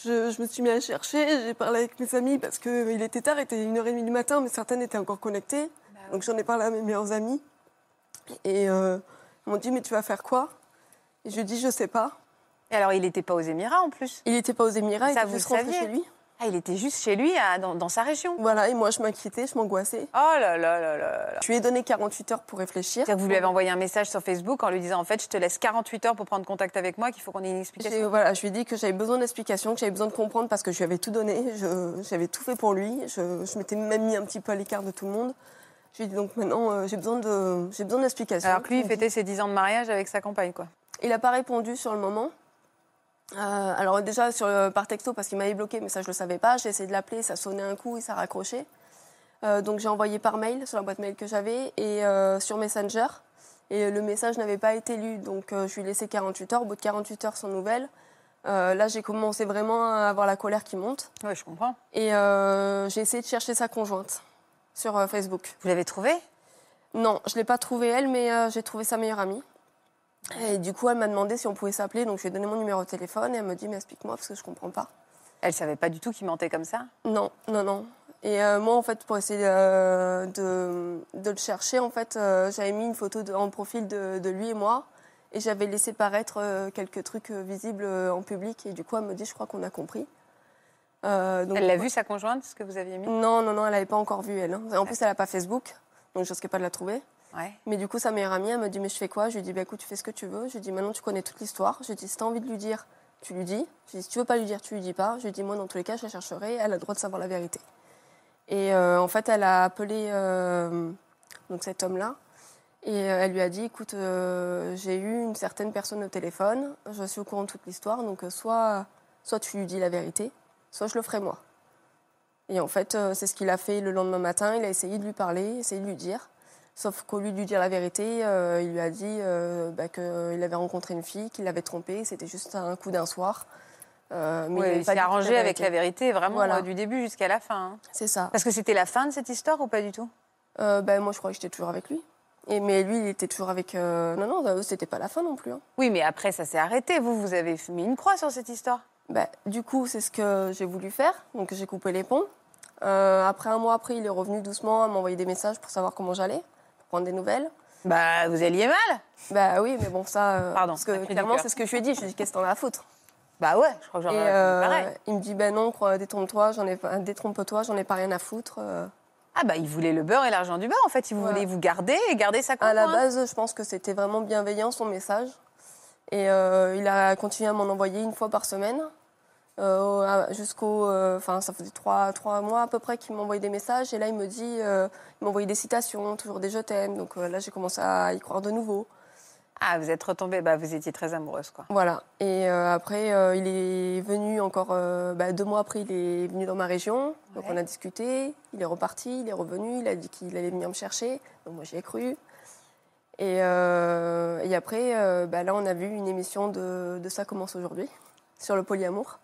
je, je me suis mis à chercher, j'ai parlé avec mes amis parce qu'il était tard, il était 1h30 du matin, mais certaines étaient encore connectées. Donc j'en ai parlé à mes meilleurs amis. Et euh, ils m'ont dit, mais tu vas faire quoi? Et je lui ai dit, je sais pas. Et alors, il n'était pas aux Émirats en plus? Il était pas aux Émirats, il Ça, était vous juste rentré chez lui. Ah, il était juste chez lui, à- dans, dans sa région. Voilà, et moi je m'inquiétais, je m'angoissais. Oh là là là là là. Je lui ai donné 48 heures pour réfléchir. C'est-à-dire que vous lui avez envoyé un message sur Facebook en lui disant en fait, je te laisse 48 heures pour prendre contact avec moi, qu'il faut qu'on ait une explication. voilà, je lui ai dit que j'avais besoin d'explications, que j'avais besoin de comprendre parce que je lui avais tout donné, j'avais tout fait pour lui, je, je m'étais même mis un petit peu à l'écart de tout le monde. Je lui ai dit donc maintenant euh, j'ai besoin de j'ai besoin d'explications. Alors que lui, il fêtait ses 10 ans de mariage avec sa compagne, quoi. Il n'a pas répondu sur le moment. Euh, alors déjà sur, le- par texto parce qu'il m'avait bloqué, mais ça je le savais pas. J'ai essayé de l'appeler, ça sonnait un coup, il s'est raccroché. Euh, donc j'ai envoyé par mail sur la boîte mail que j'avais et euh, sur Messenger. Et le message n'avait pas été lu, donc euh, je lui ai laissé 48 heures. Au bout de 48 heures sans nouvelles, euh, là j'ai commencé vraiment à avoir la colère qui monte. Oui, je comprends. Et euh, j'ai essayé de chercher sa conjointe sur euh, Facebook. Vous l'avez trouvé Non, je l'ai pas trouvée elle, mais euh, j'ai trouvé sa meilleure amie. Et du coup, elle m'a demandé si on pouvait s'appeler, donc je lui ai donné mon numéro de téléphone et elle me dit mais explique-moi parce que je comprends pas. Elle savait pas du tout qu'il mentait comme ça? Non, non, non. Et euh, moi, en fait, pour essayer euh, de, de le chercher, en fait, euh, j'avais mis une photo de- en profil de, de lui et moi, et j'avais laissé paraître quelques trucs visibles en public, et du coup, elle me dit, je crois qu'on a compris. Donc, Elle l'a vu, sa conjointe, ce que vous aviez mis? Non, non, non, elle n'avait pas encore vu, elle. hein. En plus, elle n'a pas Facebook, donc je risquais pas de la trouver. Mais du coup, sa meilleure amie, elle me dit, mais je fais quoi? Je lui dis, bah, écoute, tu fais ce que tu veux. Je lui dis, maintenant, tu connais toute l'histoire. Je lui dis, si tu as envie de lui dire, tu lui dis. Je lui dis, si tu veux pas lui dire, tu lui dis pas. Je lui dis, moi, dans tous les cas, je la chercherai. Elle a le droit de savoir la vérité. Et euh, en fait, elle a appelé euh, donc cet homme-là. Et euh, elle lui a dit, écoute, j'ai eu une certaine personne au téléphone. Je suis au courant de toute l'histoire. Donc, soit, soit tu lui dis la vérité, soit je le ferai moi. Et en fait, c'est ce qu'il a fait le lendemain matin. Il a essayé de lui parler, essayé de lui dire. Sauf qu'au lieu de lui dire la vérité, euh, il lui a dit euh, bah, qu'il avait rencontré une fille, qu'il l'avait trompée, c'était juste un coup d'un soir. Euh, mais il s'est arrangé avec la vérité, vraiment, Voilà. euh, du début jusqu'à la fin. hein. C'est ça. Parce que c'était la fin de cette histoire ou pas du tout? Euh, bah, moi, je crois que j'étais toujours avec lui. Et, mais lui, il était toujours avec. euh, Non, non, c'était pas la fin non plus. hein. Oui, mais après, ça s'est arrêté. Vous, vous avez mis une croix sur cette histoire. Bah, du coup, c'est ce que j'ai voulu faire. Donc, j'ai coupé les ponts. Euh, après un mois après, il est revenu doucement à m'envoyer des messages pour savoir comment j'allais, prendre des nouvelles. Bah, vous alliez mal Bah oui, mais bon, ça. euh, Pardon, Parce que clairement, c'est ce que je lui ai dit. Je lui ai dit, qu'est-ce que t'en as à foutre? Bah ouais, je crois que j'en ai euh, pareil. il me dit, ben non, détrompe-toi, j'en ai pas, détrompe-toi, j'en ai pas rien à foutre. euh. Ah bah, il voulait le beurre et l'argent du beurre, en fait. Il voulait vous garder et garder sa À conjointe. la base, je pense que c'était vraiment bienveillant son message. Et euh, il a continué à m'en envoyer une fois par semaine. Euh, jusqu'au. euh, Enfin, ça faisait trois, trois mois à peu près qu'il m'envoyait des messages. Et là, il me dit. euh, il m'envoyait des citations, toujours des je t'aime. Donc euh, là, j'ai commencé à y croire de nouveau. Ah, vous êtes retombée, bah, vous étiez très amoureuse, quoi. Voilà. Et après, il est venu encore bah, deux mois après, il est venu dans ma région. Donc Ouais. on a discuté. Il est reparti, il est revenu. Il a dit qu'il allait venir me chercher. Donc moi, j'y ai cru. Et, et après, bah, là, on a vu une émission de, de Ça commence aujourd'hui sur le polyamour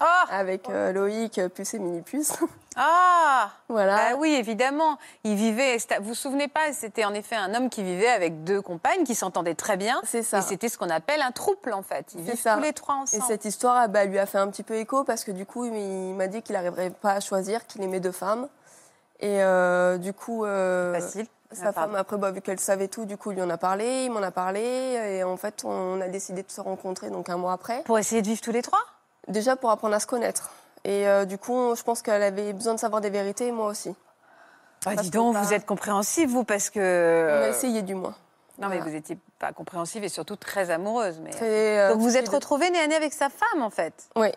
Oh avec euh, Loïc, Puce et Mini Puce. Ah voilà. Bah oui, évidemment. Il vivait. Vous vous souvenez pas C'était en effet un homme qui vivait avec deux compagnes qui s'entendaient très bien. C'est ça. Et c'était ce qu'on appelle un trouble, en fait. Ils vivent ça. tous les trois Et ensemble. cette histoire ah, bah, lui a fait un petit peu écho parce que du coup, il m'a dit qu'il n'arriverait pas à choisir, qu'il aimait deux femmes. Et euh, du coup, euh, Facile. sa Ah, femme, après, bah, vu qu'elle savait tout, du coup, il lui en a parlé, il m'en a parlé. Et en fait, on a décidé de se rencontrer donc un mois après. Pour essayer de vivre tous les trois? Déjà pour apprendre à se connaître. Et euh, du coup, je pense qu'elle avait besoin de savoir des vérités, moi aussi. Bah, Parce Dis donc, vous êtes compréhensive, vous, parce que. On a euh, essayé du moins. Non, mais vous n'étiez pas compréhensive et surtout très amoureuse. Mais... Très, euh, Donc vous êtes retrouvée nez à nez avec sa femme, en fait, Oui.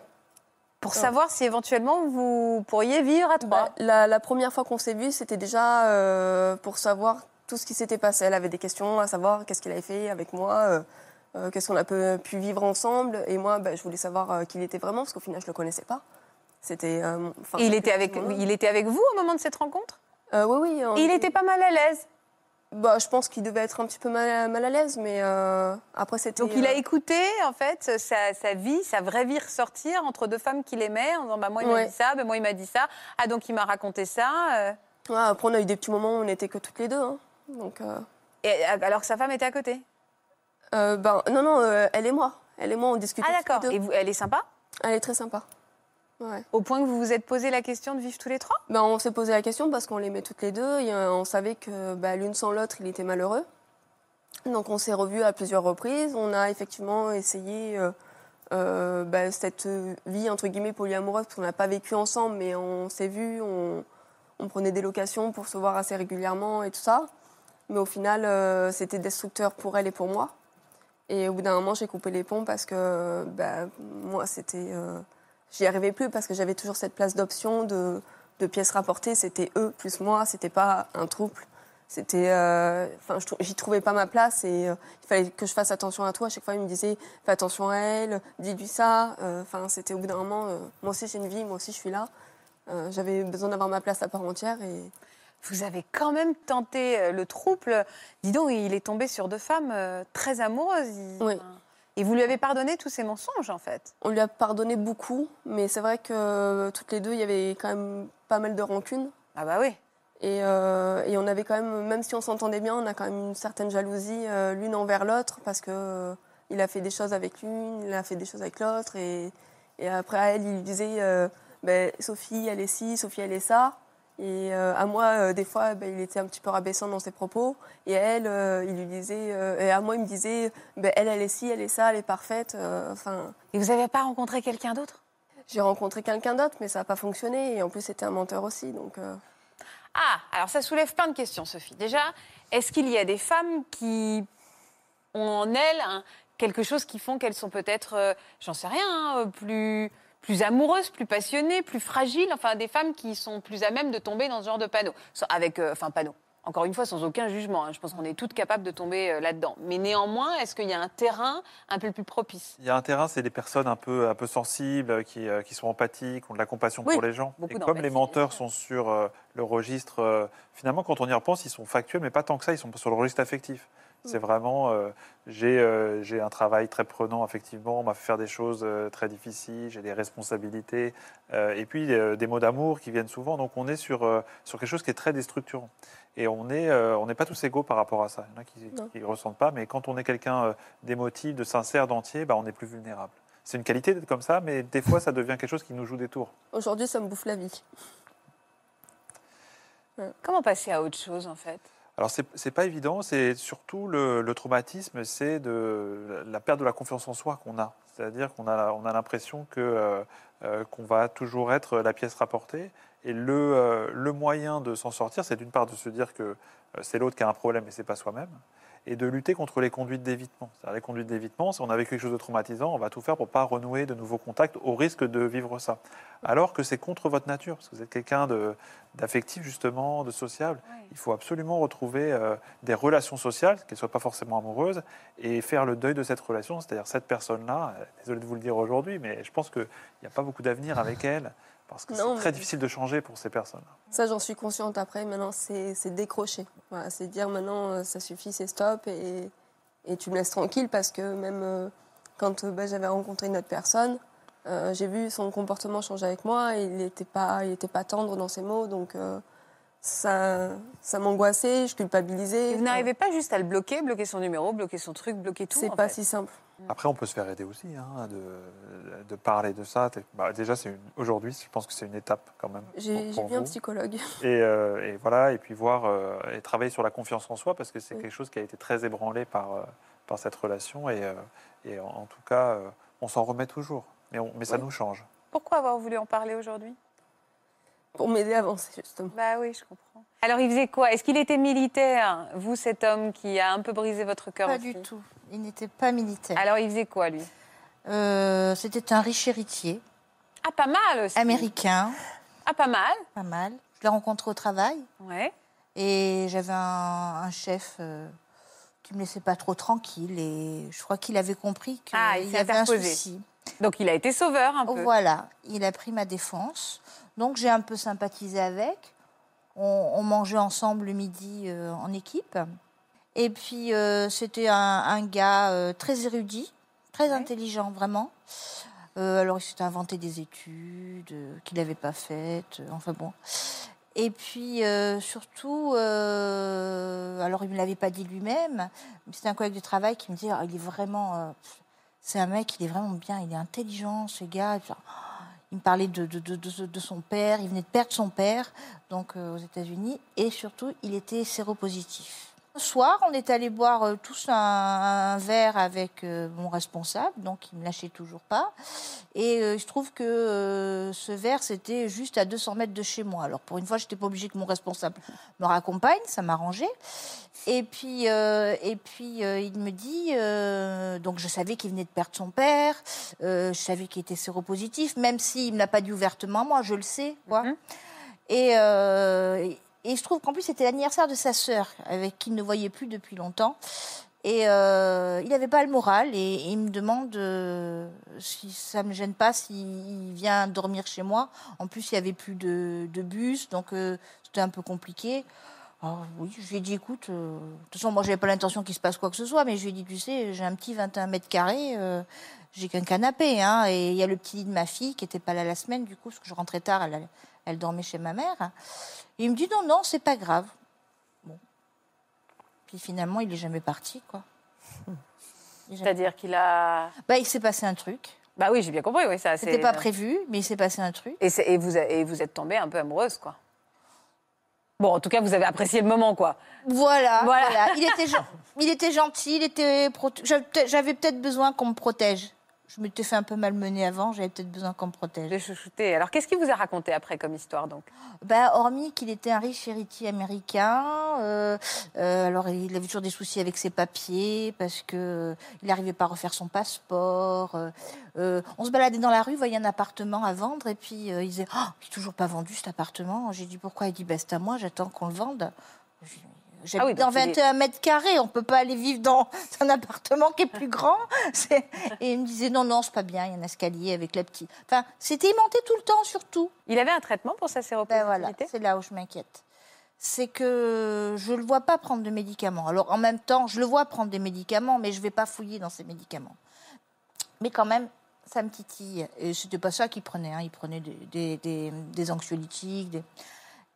pour Ouais. savoir si éventuellement vous pourriez vivre à trois. Bah, la, la première fois qu'on s'est vus, c'était déjà euh, pour savoir tout ce qui s'était passé. Elle avait des questions à savoir qu'est-ce qu'il avait fait avec moi, euh, euh, qu'est-ce qu'on a pu, pu vivre ensemble. Et moi, bah, je voulais savoir euh, qui il était vraiment, parce qu'au final, je le connaissais pas. C'était. euh, Et il était, avec, il était avec vous au moment de cette rencontre? Oui, oui. on Et il était- pas mal à l'aise? Bah, je pense qu'il devait être un petit peu mal, mal à l'aise, mais après, c'était. Donc il a écouté en fait sa, sa vie, sa vraie vie ressortir entre deux femmes qu'il aimait en disant bah moi il m'a dit ça, bah, moi il m'a dit ça, ah donc il m'a raconté ça. ouais, après, on a eu des petits moments où on n'était que toutes les deux. hein. Donc, Et, alors que sa femme était à côté? Euh, ben, non, non, euh, elle et moi. Elle et moi, on discutait Ah d'accord. Et vous, elle est sympa? Elle est très sympa. Ouais. Au point que vous vous êtes posé la question de vivre tous les trois? Ben, on s'est posé la question parce qu'on l'aimait toutes les deux. et, on savait que bah, l'une sans l'autre, il était malheureux. Donc on s'est revus à plusieurs reprises. On a effectivement essayé euh, euh, bah, cette vie entre guillemets polyamoureuse parce qu'on n'a pas vécu ensemble, mais on s'est vus, on, on prenait des locations pour se voir assez régulièrement et tout ça. Mais au final, euh, c'était destructeur pour elle et pour moi. Et au bout d'un moment, j'ai coupé les ponts parce que bah, moi, c'était, euh, j'y arrivais plus parce que j'avais toujours cette place d'option de, de pièces rapportées. C'était eux plus moi, c'était pas un trouble. C'était, euh, enfin, j'y trouvais pas ma place et euh, il fallait que je fasse attention à toi. À chaque fois, il me disait, fais attention à elle, dis-lui ça. Enfin, c'était au bout d'un moment, moi aussi j'ai une vie, moi aussi je suis là. J'avais besoin d'avoir ma place à part entière et Vous avez quand même tenté euh, le trouble. Dis donc, il est tombé sur deux femmes euh, très amoureuses. Oui. Et vous lui avez pardonné tous ces mensonges, en fait. on lui a pardonné beaucoup, mais c'est vrai que euh, toutes les deux, il y avait quand même pas mal de rancune. Ah bah oui. Et, euh, et on avait quand même, même si on s'entendait bien, on a quand même une certaine jalousie euh, l'une envers l'autre parce que euh, il a fait des choses avec l'une, il a fait des choses avec l'autre. Et, et après, à elle, il lui disait ben, Sophie, elle est ci, Sophie, elle est ça. Et euh, à moi, euh, des fois, ben, il était un petit peu rabaissant dans ses propos. Et à elle, euh, il lui disait, et à moi, il me disait ben, elle, elle est ci, elle est ça, elle est parfaite. Enfin, Et vous n'avez pas rencontré quelqu'un d'autre? J'ai rencontré quelqu'un d'autre, mais ça n'a pas fonctionné. Et en plus, c'était un menteur aussi. Donc, Ah, alors ça soulève plein de questions, Sophie. Déjà, est-ce qu'il y a des femmes qui ont en elles un- quelque chose qui font qu'elles sont peut-être, j'en sais rien, hein, plus, plus amoureuses, plus passionnées, plus fragiles Enfin, des femmes qui sont plus à même de tomber dans ce genre de panneau. Avec, euh, enfin, panneau. Encore une fois, sans aucun jugement. hein. Je pense qu'on est toutes capables de tomber euh, là-dedans. Mais néanmoins, est-ce qu'il y a un terrain un peu plus propice? Il y a un terrain, c'est des personnes un peu, un peu sensibles, qui, euh, qui sont empathiques, ont de la compassion Oui, pour les gens. Et comme les menteurs sont sur euh, le registre, finalement, quand on y repense, ils sont factuels, mais pas tant que ça, ils sont sur le registre affectif. C'est vraiment, euh, j'ai euh, j'ai un travail très prenant, effectivement, on m'a fait faire des choses euh, très difficiles, j'ai des responsabilités, euh, et puis euh, des mots d'amour qui viennent souvent. Donc on est sur, euh, sur quelque chose qui est très déstructurant. Et on n'est euh, on n'est pas tous égaux par rapport à ça. Il y en a qui ne ressentent pas, mais quand on est quelqu'un euh, d'émotif, de sincère, d'entier, bah, on est plus vulnérable. C'est une qualité d'être comme ça, mais des fois, ça devient quelque chose qui nous joue des tours. aujourd'hui, ça me bouffe la vie. Comment passer à autre chose, en fait? Alors, c'est c'est pas évident. C'est surtout le, traumatisme, c'est de la perte de la confiance en soi qu'on a. C'est-à-dire qu'on a, on a l'impression que euh, euh, qu'on va toujours être la pièce rapportée. Et le, euh, le moyen de s'en sortir, c'est d'une part de se dire que c'est l'autre qui a un problème et c'est pas soi-même, et de lutter contre les conduites d'évitement. Les conduites d'évitement, si on a vécu quelque chose de traumatisant, on va tout faire pour pas renouer de nouveaux contacts au risque de vivre ça. Alors que c'est contre votre nature, parce que vous êtes quelqu'un d'affectif justement, de sociable. Il faut absolument retrouver euh, des relations sociales, qu'elles ne soient pas forcément amoureuses, et faire le deuil de cette relation, c'est-à-dire cette personne-là. euh, Désolé de vous le dire aujourd'hui, mais je pense qu'il n'y a pas beaucoup d'avenir avec elle, parce que c'est très difficile de changer pour ces personnes. Ça, j'en suis consciente après. Maintenant, c'est décrocher. Voilà, c'est dire maintenant, euh, ça suffit, c'est stop. Et, et tu me laisses tranquille parce que même euh, quand euh, bah, j'avais rencontré une autre personne, euh, j'ai vu son comportement changer avec moi. Il n'était pas, il était pas tendre dans ses mots. Donc, euh, ça, ça m'angoissait, je culpabilisais. Et vous n'arrivez pas juste à le bloquer, bloquer son numéro, bloquer son truc, bloquer tout C'est pas fait. si simple. Après, on peut se faire aider aussi, hein, de, de parler de ça. Bah, déjà, aujourd'hui, je pense que c'est une étape quand même. J'ai vu un psychologue. Et, euh, et voilà, et puis voir euh, et travailler sur la confiance en soi parce que c'est Oui. quelque chose qui a été très ébranlé par, euh, par cette relation et, euh, et en, en tout cas, euh, on s'en remet toujours, mais, on- mais ça Oui. nous change. Pourquoi avoir voulu en parler aujourd'hui? Pour m'aider à avancer, justement. Bah oui, je comprends. Alors, il faisait quoi? Est-ce qu'il était militaire, vous, cet homme qui a un peu brisé votre cœur Pas aussi du tout. Il n'était pas militaire. Alors, il faisait quoi, lui? Euh, C'était un riche héritier, Ah, pas mal aussi. américain, Ah, pas mal. pas mal. Je l'ai rencontré au travail Ouais. et j'avais un, un chef euh, qui me laissait pas trop tranquille et je crois qu'il avait compris qu'il Ah, il y avait un souci. Donc, il a été sauveur un peu. Voilà, il a pris ma défense. Donc j'ai un peu sympathisé avec. On, on mangeait ensemble le midi euh, en équipe. Et puis euh, c'était un, un gars euh, très érudit, très Ouais. intelligent vraiment. Alors il s'était inventé des études qu'il n'avait pas faites. enfin bon. Et puis euh, surtout, euh, alors il ne me l'avait pas dit lui-même, mais c'était un collègue de travail qui me disait Ah, il est vraiment, euh, c'est un mec, il est vraiment bien, il est intelligent, ce gars. Il me parlait de, de, de- son père, il venait de perdre son père, donc euh, aux États-Unis, et surtout, il était séropositif. Un soir, on est allé boire euh, tous un, verre avec euh, mon responsable, donc il me lâchait toujours pas. Et euh, il se trouve que ce verre, c'était juste à 200 mètres de chez moi. Alors pour une fois, je n'étais pas obligée que mon responsable me raccompagne, ça m'arrangeait. Et puis, euh, et puis euh, il me dit, euh, donc je savais qu'il venait de perdre son père, je savais qu'il était séropositif, même s'il ne me l'a pas dit ouvertement, moi je le sais. Quoi. Mhm. Et, et il se trouve qu'en plus c'était l'anniversaire de sa sœur, avec qui il ne voyait plus depuis longtemps. Et il n'avait pas le moral et, et il me demande si ça me gêne pas s'il vient dormir chez moi. En plus, il n'y avait plus de, de bus, donc c'était un peu compliqué. Alors, oui, je lui ai dit, écoute, euh, de toute façon, moi, j'avais pas l'intention qu'il se passe quoi que ce soit, mais je lui ai dit, tu sais, j'ai un petit 21 mètres carrés, euh, j'ai qu'un canapé, hein, et il y a le petit lit de ma fille qui était pas là la semaine, du coup, parce que je rentrais tard, elle, elle dormait chez ma mère. Et il me dit, non, non, c'est pas grave. Bon. Puis finalement, il est jamais parti, quoi. C'est-à-dire qu'il a. Bah, il s'est passé un truc. Bah oui, j'ai bien compris, oui, ça. C'était pas prévu, mais il s'est passé un truc. Et, vous, et vous êtes tombée un peu amoureuse, quoi. Bon, en tout cas, vous avez apprécié le moment, quoi. Voilà, Voilà. voilà. Il, était il était gentil, il était J'avais peut-être besoin qu'on me protège. Je m'étais fait un peu malmener avant, j'avais peut-être besoin qu'on me protège. De chouchouter. Alors, qu'est-ce qu'il vous a raconté après comme histoire, donc? Bah, hormis qu'il était un riche héritier américain, euh, euh, alors il avait toujours des soucis avec ses papiers parce que euh, il n'arrivait pas à refaire son passeport. euh, on se baladait dans la rue, voyait un appartement à vendre et puis il disait oh, il toujours pas vendu cet appartement. J'ai dit pourquoi? Il dit bah, c'est à moi, j'attends qu'on le vende. J'habite Ah oui, dans il est- 21 mètres carrés, on peut pas aller vivre dans un appartement qui est plus grand. Et il me disait non, non, c'est pas bien, il y a un escalier avec la petite. Enfin, c'était aimanté tout le temps, surtout. Il avait un traitement pour sa Ben séropositivité voilà, c'est là où je m'inquiète. C'est que je ne le vois pas prendre de médicaments. Alors en même temps, je le vois prendre des médicaments, mais je ne vais pas fouiller dans ces médicaments. Mais quand même, ça me titille. Et c'était pas ça qu'il prenait. hein. Il prenait des, des, des- des anxiolytiques.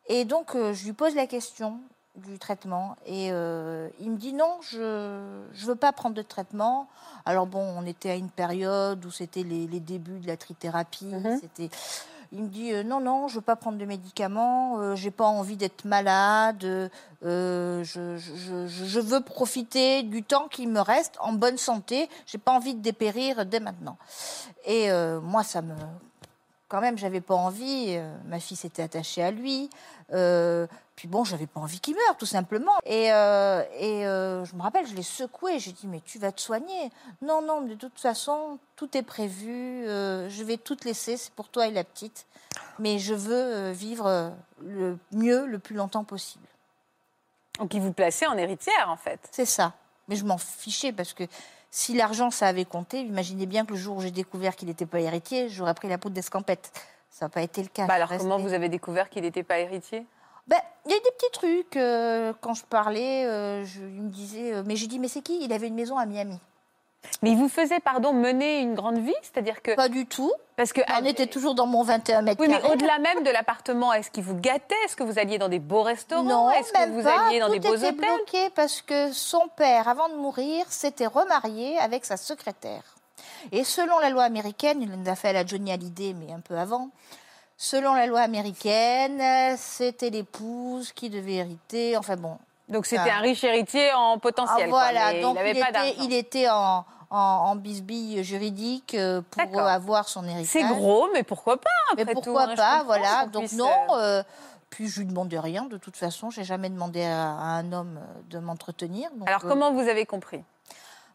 Et donc, euh, je lui pose la question du traitement. Et euh, il me dit non, je ne veux pas prendre de traitement. Alors bon, on était à une période où c'était les, les débuts de la trithérapie. Mhm. C'était... Il me dit euh, non, non, je veux pas prendre de médicaments, euh, j'ai pas envie d'être malade, euh, je, je- veux profiter du temps qui me reste en bonne santé, j'ai pas envie de dépérir dès maintenant. Et moi, ça me. Quand même, j'avais pas envie, ma fille s'était attachée à lui, puis bon, j'avais pas envie qu'il meure, tout simplement. Et, euh, et euh, je me rappelle, je l'ai secoué, j'ai dit, mais tu vas te soigner. Non, non, de toute façon, tout est prévu, euh, je vais tout te laisser, c'est pour toi et la petite. Mais je veux vivre le mieux, le plus longtemps possible. Donc, il vous plaçait en héritière, en fait. C'est ça. Mais je m'en fichais parce que si l'argent, ça avait compté, imaginez bien que le jour où j'ai découvert qu'il n'était pas héritier, j'aurais pris la poudre d'escampette. Ça n'a pas été le cas. Bah alors, comment vous avez découvert qu'il n'était pas héritier? Ben, Il y a des petits trucs. euh, quand je parlais, euh, je, il me disait... euh, mais j'ai dit, mais c'est qui? Il avait une maison à Miami. Mais il vous faisait, pardon, mener une grande vie? C'est-à-dire que. Pas du tout. Parce que. On était toujours dans mon 21 mètres Oui, mais au-delà même de l'appartement, est-ce qu'il vous gâtait? Est-ce que vous alliez dans des beaux restaurants? Non, Est-ce que même vous pas. alliez dans Tout des beaux était hôtels? bloqué parce que son père, avant de mourir, s'était remarié avec sa secrétaire. Et selon la loi américaine, il l'a fait à la Johnny Hallyday, mais un peu avant. Selon la loi américaine, c'était l'épouse qui devait hériter. Enfin bon. Donc c'était Ah. un riche héritier en Ah, potentiel. quoi, voilà, donc il il, pas était, il était en, en, en bisbille juridique euh, pour avoir son héritage. C'est gros, mais pourquoi pas après Mais pourquoi hein, pas, voilà. Donc non, euh, euh, puis je lui demandais rien. De toute façon, j'ai jamais demandé à, à un homme de m'entretenir. Alors euh, comment vous avez compris?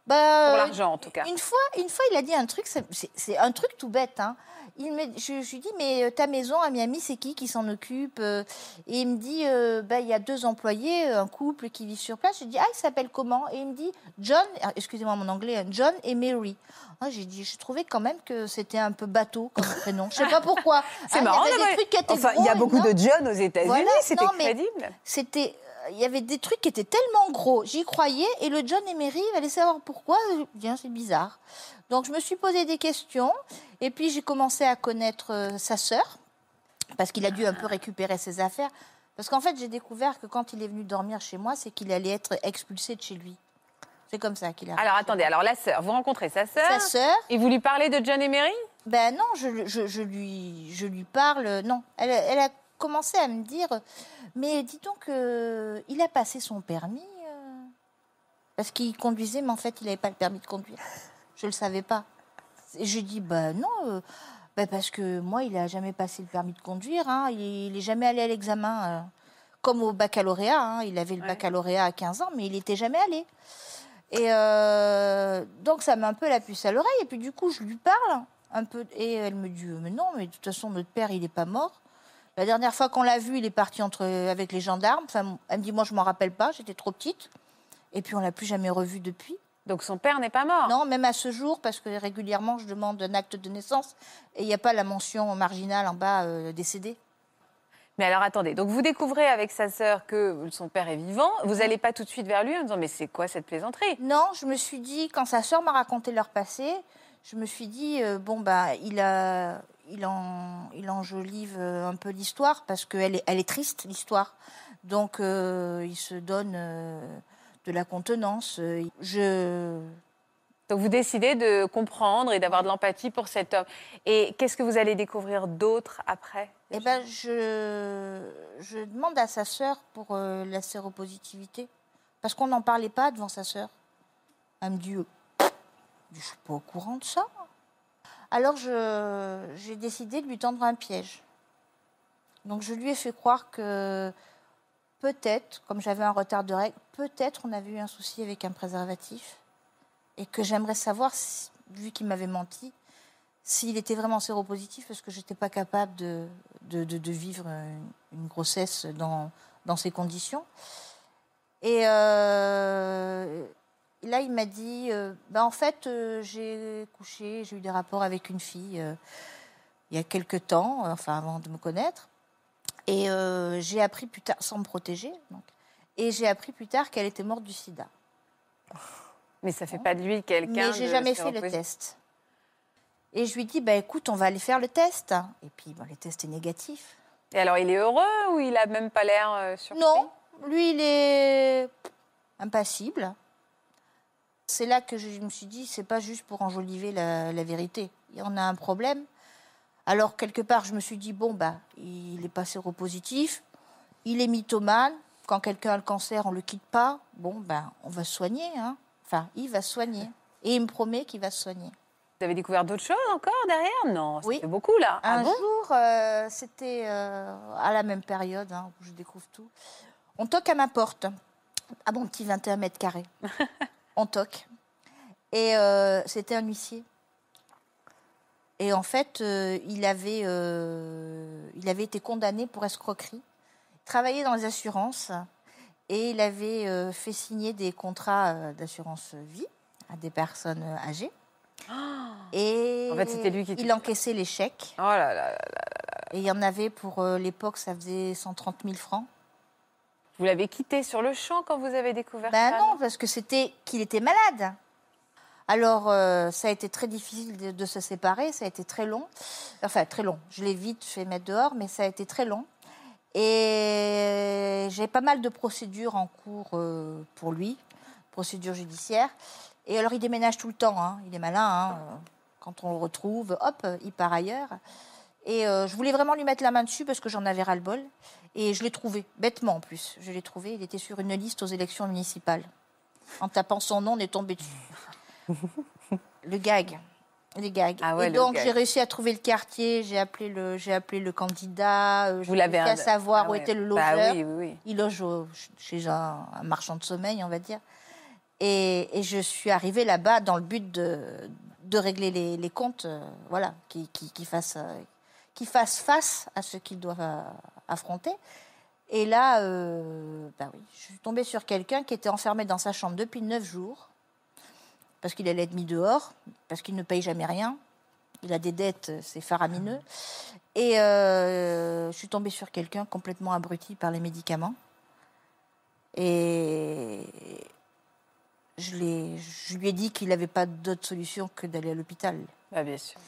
bah, Pour l'argent en tout cas. Une fois, une fois, il a dit un truc, c'est un truc tout bête. Hein. Il me, je, je lui dis, mais euh, ta maison à Miami, c'est qui qui s'en occupe euh? Et il me dit, euh, bah, il y a deux employés, un couple qui vit sur place. Je dis, ah, il s'appelle comment? Et il me dit, John, ah, excusez-moi mon anglais, hein, John et Mary. Ah, J'ai dit, je trouvais quand même que c'était un peu bateau comme prénom. Je sais pas pourquoi. C'est Ah, marrant Il y avait d'avoir- des trucs qui étaient Enfin, il y a beaucoup de John aux États-Unis, Voilà, c'était crédible. C'était, il y avait des trucs qui étaient tellement gros, j'y croyais, et le John Emery, il allait savoir pourquoi. Tiens, c'est bizarre. Donc je me suis posé des questions, et puis j'ai commencé à connaître euh, sa sœur, parce qu'il a dû un peu récupérer ses affaires. Parce qu'en fait, j'ai découvert que quand il est venu dormir chez moi, c'est qu'il allait être expulsé de chez lui. C'est comme ça qu'il a. Alors attendez, alors la sœur, vous rencontrez sa sœur Sa sœur, et vous lui parlez de John et Mary? Ben non, je, je- je lui, je lui parle. Non, elle, elle a commencé à me dire Mais dis donc, euh, il a passé son permis euh, Parce qu'il conduisait, mais en fait, il n'avait pas le permis de conduire. Je ne le savais pas. Et je dis Bah non, euh, ben parce que moi, il n'a jamais passé le permis de conduire. hein. Il n'est jamais allé à l'examen. euh, comme au baccalauréat. hein. Il avait le Ouais. baccalauréat à 15 ans, mais il n'était jamais allé. Et donc, ça met un peu la puce à l'oreille. Et puis, du coup, je lui parle un peu. Et elle me dit Mais non, mais de toute façon, notre père, il n'est pas mort. La dernière fois qu'on l'a vu, il est parti entre, avec les gendarmes. Enfin, elle me dit Moi, je m'en rappelle pas, j'étais trop petite. Et puis, on l'a plus jamais revu depuis. Donc son père n'est pas mort. Non, même à ce jour, parce que régulièrement, je demande un acte de naissance et il n'y a pas la mention marginale en bas euh, décédé. Mais alors attendez, donc vous découvrez avec sa sœur que son père est vivant. Vous n'allez pas tout de suite vers lui en disant mais c'est quoi cette plaisanterie? Non, je me suis dit, quand sa sœur m'a raconté leur passé, je me suis dit, euh, bon, bah, il, a, il, en, il enjolive euh, un peu l'histoire, parce qu'elle est, elle est triste, l'histoire. Donc, euh, il se donne euh, de la contenance. Je. Donc vous décidez de comprendre et d'avoir de l'empathie pour cet homme. Et qu'est-ce que vous allez découvrir d'autre après Eh ben, je, je demande à sa sœur pour euh, la séropositivité, parce qu'on n'en parlait pas devant sa sœur. Elle me dit, je ne suis pas au courant de ça. Alors, j'ai décidé de lui tendre un piège. Donc, je lui ai fait croire que peut-être, comme j'avais un retard de règles, peut-être on avait eu un souci avec un préservatif, et que j'aimerais savoir, vu qu'il m'avait menti, s'il était vraiment séropositif, parce que je n'étais pas capable de, vivre une, grossesse dans, ces conditions. Euh, là, il m'a dit, euh, bah, en fait, euh, j'ai couché, j'ai eu des rapports avec une fille euh, il y a quelque temps, euh, enfin avant de me connaître. Et j'ai appris plus tard, sans me protéger, donc, et j'ai appris plus tard qu'elle était morte du sida. Mais ça fait pas de lui quelqu'un. Mais j'ai jamais fait le test. Et je lui dis, bah, écoute, on va aller faire le test. Et puis, le test est négatif. Et alors il est heureux ou il a même pas l'air surpris? Non, lui, il est impassible. C'est là que je me suis dit, c'est pas juste pour enjoliver la, la vérité. Il y en a un problème. Alors, quelque part, je me suis dit, bon, bah, il est pas séropositif, il est mythomane. Quand quelqu'un a le cancer, on le quitte pas. Bon, ben, on va soigner. Hein. Enfin, il va soigner. Et il me promet qu'il va se soigner. Vous avez découvert d'autres choses encore derrière? Non, Oui. fait beaucoup là. Un ah bon? jour, euh, c'était euh, à la même période hein, où je découvre tout. On toque à ma porte, à mon petit 21 mètres carrés. On toque. Et euh, c'était un huissier. Et en fait, euh, il, avait, euh, il avait été condamné pour escroquerie. Il travaillait dans les assurances et il avait fait signer des contrats d'assurance vie à des personnes âgées. Et En fait, c'était lui qui il encaissait les chèques. Oh là là là. Et il y en avait pour l'époque, ça faisait 130 000 francs. Vous l'avez quitté sur le champ quand vous avez découvert Ben ça non, parce que c'était qu'il était malade. Alors, euh, ça a été très difficile de, de se séparer, ça a été très long. Enfin, très long. Je l'ai vite fait mettre dehors, mais ça a été très long. Et j'ai pas mal de procédures en cours euh, pour lui, procédures judiciaires. Et alors, il déménage tout le temps, hein. il est malin. hein. Quand on le retrouve, hop, il part ailleurs. Et euh, je voulais vraiment lui mettre la main dessus parce que j'en avais ras-le-bol. Et je l'ai trouvé, bêtement en plus. Je l'ai trouvé, il était sur une liste aux élections municipales. En tapant son nom, on est tombé dessus. le gag. Le gag. Ah ouais, et donc, j'ai réussi à trouver le quartier, j'ai appelé le, j'ai appelé le candidat, Vous j'ai l'avez réussi à savoir Ah où ouais. était le Bah logeur. oui, oui, oui. Il loge au- chez un, un marchand de sommeil, on va dire. Et, et je suis arrivée là-bas dans le but de, de régler les, les comptes, euh, voilà, qui, qui, qui fassent, euh, qui fassent face à ce qu'ils doivent euh, affronter. Et là, euh, bah oui, je suis tombée sur quelqu'un qui était enfermé dans sa chambre depuis neuf jours, parce qu'il allait être mis dehors, parce qu'il ne paye jamais rien. Il a des dettes, c'est faramineux. Et euh, je suis tombée sur quelqu'un complètement abruti par les médicaments. Et je, lui ai dit qu'il n'avait pas d'autre solution que d'aller à l'hôpital. Bah, bien sûr.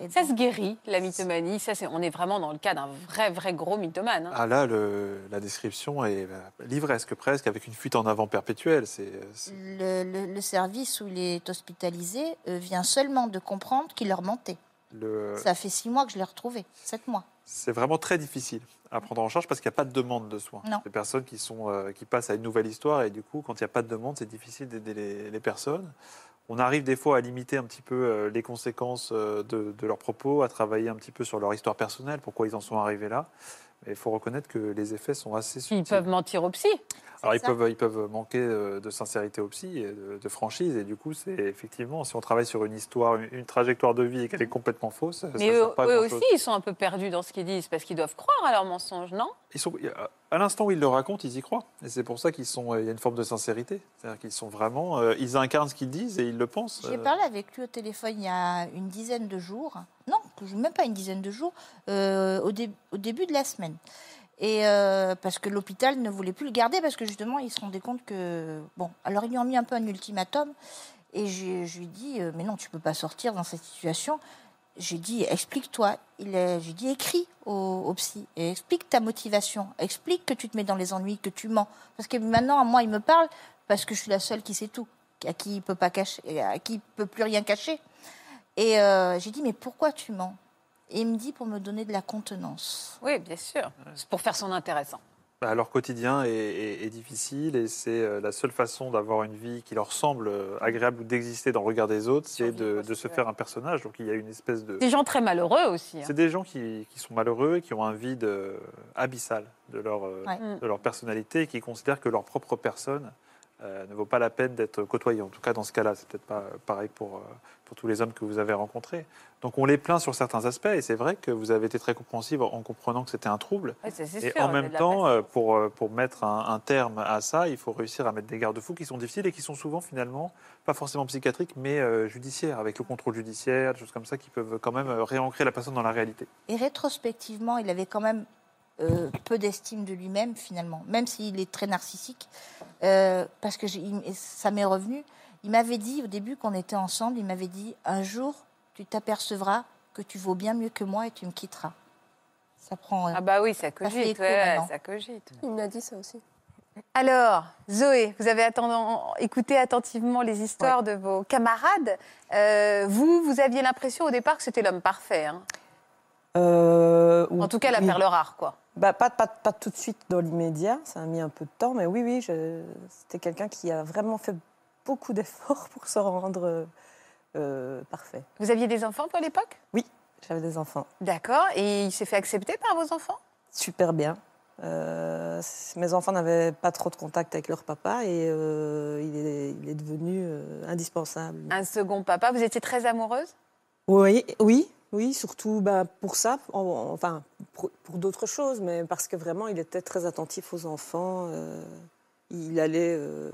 Et Ça donc- se guérit, la mythomanie. Ça, c'est, on est vraiment dans le cas d'un vrai, vrai gros mythomane. hein. Ah là, le- la description est euh, livresque presque, avec une fuite en avant perpétuelle. C'est, c'est- le, le- le service où il est hospitalisé euh, vient seulement de comprendre qu'il leur mentait. Le- Ça fait six mois que je l'ai retrouvé, sept mois. C'est vraiment très difficile à prendre en charge parce qu'il n'y a pas de demande de soins. Non. Les personnes qui, sont, euh, qui passent à une nouvelle histoire et du coup, quand il n'y a pas de demande, c'est difficile d'aider les, les personnes. On arrive des fois à limiter un petit peu euh, les conséquences euh, de, de leurs propos, à travailler un petit peu sur leur histoire personnelle, pourquoi ils en sont arrivés là. Mais il faut reconnaître que les effets sont assez subtils. Ils peuvent mentir au psy. Alors ils peuvent, ils peuvent manquer euh, de sincérité au psy, et de, de franchise, et du coup, c'est effectivement, si on travaille sur une histoire, une, une trajectoire de vie et qu'elle est complètement fausse, Mais eux, sert pas à eux grand-chose. aussi, ils sont un peu perdus dans ce qu'ils disent parce qu'ils doivent croire à leurs mensonges, non? Ils sont, à l'instant où ils le racontent, ils y croient. Et c'est pour ça qu'ils sont, euh, il y a une forme de sincérité. C'est-à-dire qu'ils sont vraiment, euh, ils incarnent ce qu'ils disent et ils le pensent. J'ai parlé avec lui au téléphone il y a une dizaine de jours. Non, même pas une dizaine de jours, euh, au, au début de la semaine. Et euh, parce que l'hôpital ne voulait plus le garder parce que justement ils se rendaient compte que bon, alors ils lui ont mis un peu un ultimatum et je, lui ai dit euh, mais non tu peux pas sortir dans cette situation. J'ai dit explique-toi. J'ai dit écris au, au psy et explique ta motivation, explique que tu te mets dans les ennuis, que tu mens parce que maintenant moi il me parle parce que je suis la seule qui sait tout, à qui il peut pas cacher, à qui peut plus rien cacher. Et euh, j'ai dit mais pourquoi tu mens? Et il me dit pour me donner de la contenance. Oui, bien sûr. C'est pour faire son intéressant. bah, leur quotidien est, est- est difficile et c'est euh, la seule façon d'avoir une vie qui leur semble euh, agréable ou d'exister dans le regard des autres, c'est de, de se faire un personnage. Donc il y a une espèce de. Des gens très malheureux aussi. hein. C'est des gens qui, qui sont malheureux, qui ont un vide euh, abyssal de leur, euh, Ouais. Mm. de leur personnalité et qui considèrent que leur propre personne euh, ne vaut pas la peine d'être côtoyée. En tout cas, dans ce cas-là, c'est peut-être pas pareil pour, euh, pour tous les hommes que vous avez rencontrés. Donc on les plaint sur certains aspects et c'est vrai que vous avez été très compréhensive en comprenant que c'était un trouble. Ouais, c'est- c'est Et sûr, en même temps, euh, pour, euh, pour mettre un, un terme à ça, il faut réussir à mettre des garde-fous qui sont difficiles et qui sont souvent finalement pas forcément psychiatriques, mais euh, judiciaires, avec le contrôle judiciaire, des choses comme ça qui peuvent quand même euh, réancrer la personne dans la réalité. Et rétrospectivement, il avait quand même euh, peu d'estime de lui-même finalement, même s'il est très narcissique, euh, parce que ça m'est revenu. Il m'avait dit au début qu'on était ensemble, il m'avait dit un jour tu t'apercevras que tu vaux bien mieux que moi et tu me quitteras. Ça prend. euh, Ah bah oui, ça cogite. écho ouais, ça cogite. Il me l'a dit ça aussi. Alors, Zoé, vous avez attendant- écouté attentivement les histoires de vos camarades. Euh, vous, vous aviez l'impression au départ que c'était l'homme parfait. hein. Euh, En tout cas, la oui. perle rare, quoi. Bah, pas, pas, pas tout de suite dans l'immédiat, ça a mis un peu de temps, mais oui, oui, je- c'était quelqu'un qui a vraiment fait beaucoup d'efforts pour se rendre euh, parfait. Vous aviez des enfants pour l'époque? J'avais des enfants D'accord. Et il s'est fait accepter par vos enfants? Super bien. Euh, mes enfants n'avaient pas trop de contact avec leur papa et euh, il, est, il est devenu euh, indispensable. Un second papa. Vous étiez très amoureuse? Oui, oui, oui, surtout bah, pour ça, en- enfin pour, pour d'autres choses, mais parce que vraiment il était très attentif aux enfants. euh, il allait euh,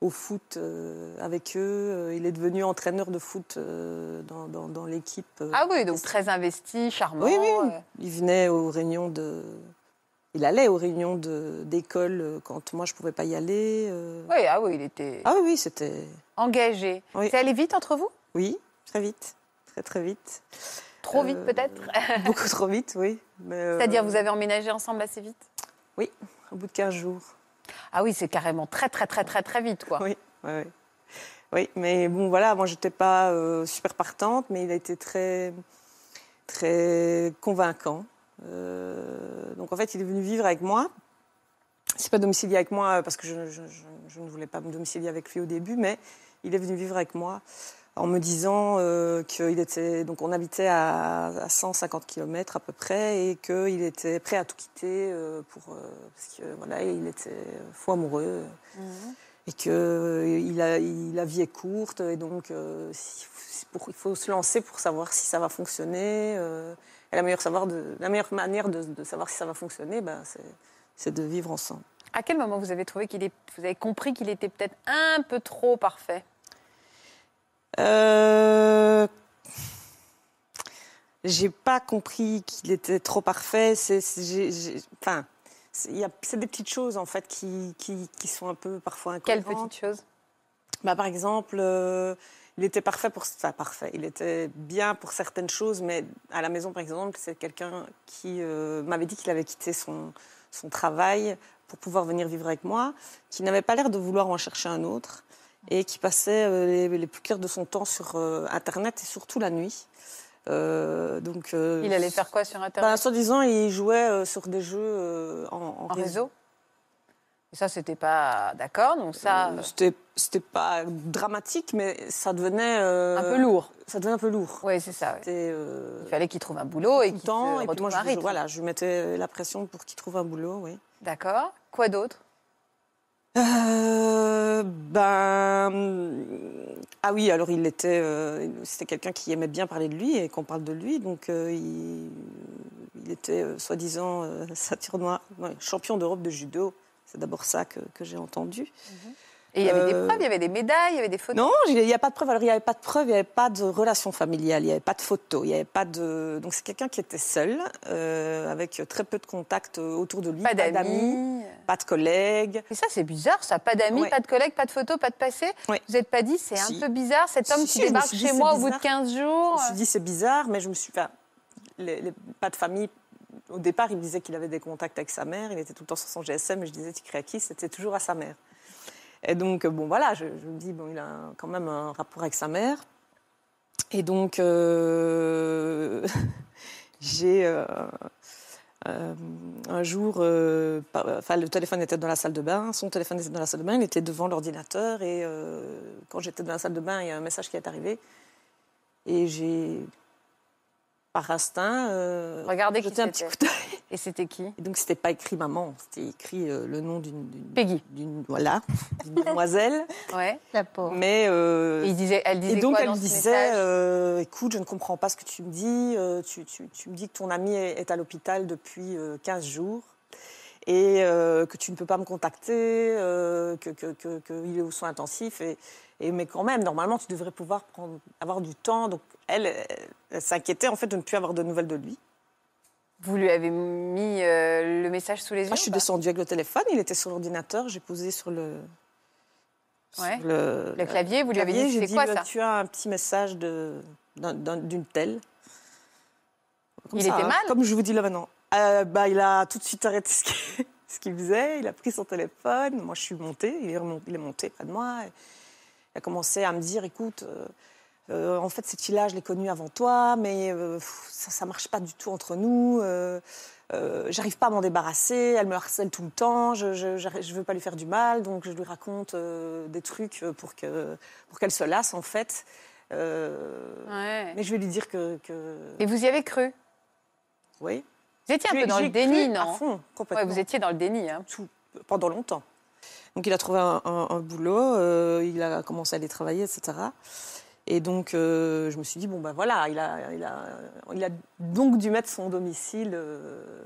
au foot euh, avec eux. il est devenu entraîneur de foot dans, dans- dans l'équipe. Ah oui, donc très investi, charmant. Oui, oui. Il venait aux réunions de. Il allait aux réunions d'école quand moi je pouvais pas y aller. Oui, ah oui, il était Ah oui, oui, c'était. engagé. Oui. C'est allé vite entre vous? Oui, très vite. Très, très vite. Trop vite Euh, peut-être Beaucoup trop vite, oui. euh, C'est-à-dire, vous avez emménagé ensemble assez vite? Au bout de 15 jours. Ah oui, c'est carrément très, très, très, très, très vite, quoi. Oui, oui, oui. Oui, mais bon, voilà, moi, j'étais pas euh, super partante, mais il a été très, très convaincant. Euh, donc, en fait, il est venu vivre avec moi. C'est pas domicilié avec moi parce que je, je- je- je ne voulais pas me domicilier avec lui au début, mais il est venu vivre avec moi en me disant euh, qu'il était. Donc, on habitait à, à 150 km à peu près et qu'il était prêt à tout quitter euh, pour. euh, parce que voilà, il était fou amoureux et que euh, il a, il- la vie est courte et donc euh, si- pour- il faut se lancer pour savoir si ça va fonctionner. euh, et la meilleure, savoir de, la meilleure manière de, de savoir si ça va fonctionner, ben, c'est, de vivre ensemble. À quel moment vous avez trouvé qu'il vous avez compris qu'il était peut-être un peu trop parfait? Euh, j'ai pas compris qu'il était trop parfait. C'est, enfin, c'est, des petites choses en fait qui, qui, qui sont un peu parfois incohérentes. petite chose Bah, par exemple, euh, il était parfait pour. Enfin, parfait. Il était bien pour certaines choses, mais à la maison, par exemple, c'est quelqu'un qui euh, m'avait dit qu'il avait quitté son, son travail pour pouvoir venir vivre avec moi, qui n'avait pas l'air de vouloir en chercher un autre et qui passait euh, les, les plus clairs de son temps sur euh, Internet et surtout la nuit. Euh, donc, Il allait faire quoi sur Internet? Bah, Soi-disant, il jouait sur des jeux en, en En réseau Et ça, c'était pas d'accord, donc ça, C'était, c'était pas dramatique, mais ça devenait un peu lourd. Ça devenait un peu lourd. Oui, c'est ça. ouais. Il fallait qu'il trouve un boulot et tout le qu'il temps. se Et puis moi, je, voilà, je mettais la pression pour qu'il trouve un boulot, oui. D'accord. Quoi d'autre? Euh, ben, ah oui, alors il était, euh, c'était quelqu'un qui aimait bien parler de lui et qu'on parle de lui, donc euh, il, il était soi-disant champion d'Europe de judo. C'est d'abord ça que, que j'ai entendu. Et il y avait des preuves, il y avait des médailles, il y avait des photos. Non, il n'y a pas de preuve. Alors, il n'y avait pas de preuve, il n'y avait pas de relation familiale, il n'y avait pas de photos, il n'y avait pas de. Donc, c'est quelqu'un qui était seul, euh, avec très peu de contacts autour de lui, Pas d'amis. Pas de collègues. Et ça, c'est bizarre, ça. Pas d'amis, Ouais. pas de collègues, pas de photos, pas de passé. Ouais. Vous n'êtes pas dit, c'est Si. un peu bizarre, cet homme si, qui je débarque chez moi au bout de bizarre. 15 Je jours. me suis dit, c'est bizarre, mais je me suis. Enfin, les, les- pas de famille. Au départ, il me disait qu'il avait des contacts avec sa mère. Il était tout le temps sur son GSM. Et je disais, tu crées à qui? C'était toujours à sa mère. Et donc, bon, voilà, je, je me dis, bon, il a quand même un rapport avec sa mère. Et donc, euh, j'ai. euh, euh, un jour, euh, enfin, le téléphone était dans la salle de bain, son téléphone était dans la salle de bain, il était devant l'ordinateur et euh, quand j'étais dans la salle de bain, il y a un message qui est arrivé et j'ai, par instinct, Regardez jeté un petit coup d'œil. Et c'était qui? Et donc, c'était pas écrit maman, c'était écrit euh, le nom d'une, d'une- Peggy. d'une- voilà, d'une demoiselle. Ouais. La pauvre. Mais euh, Et il disait, elle disait et donc quoi elle dans disait, euh, écoute, je ne comprends pas ce que tu me dis. euh, tu, tu- tu me dis que ton ami est, est à l'hôpital depuis euh, 15 jours et euh, que tu ne peux pas me contacter, euh, que, que, que- qu'il est aux soins intensifs. Et, et- mais quand même, normalement, tu devrais pouvoir prendre, avoir du temps. Donc elle, elle, elle s'inquiétait en fait de ne plus avoir de nouvelles de lui. Vous lui avez mis euh, le message sous les yeux Moi, je suis descendue avec le téléphone, il était sur l'ordinateur, j'ai posé sur le, sur Ouais. le, Le clavier, vous lui avez dit, c'est dit, quoi bah, ça Tu as un petit message d'une telle. Comme Il ça, était hein, mal Comme je vous dis là maintenant. Euh, bah, il a tout de suite arrêté ce qu'il faisait. Il a pris son téléphone. Moi, je suis montée. Il est, remonté, il est monté près de moi. Il a commencé à me dire écoute, euh, euh, en fait, cette fille-là, je l'ai connue avant toi, mais euh, ça ne marche pas du tout entre nous. Euh, J'arrive pas à m'en débarrasser. Elle me harcèle tout le temps. Je ne veux pas lui faire du mal. Donc, je lui raconte des trucs pour qu'elle pour qu'elle se lasse, en fait. Ouais. Mais je vais lui dire que. que... Et vous y avez cru? Oui. Vous étiez un peu dans le déni, cru à non? fond, Ouais, complètement. Vous étiez dans le déni. Hein. tout, pendant longtemps. Donc il a trouvé un, un- un boulot, euh, il a commencé à aller travailler, etc. Et donc euh, je me suis dit, bon ben voilà, il a, il, a, il a donc dû mettre son domicile euh,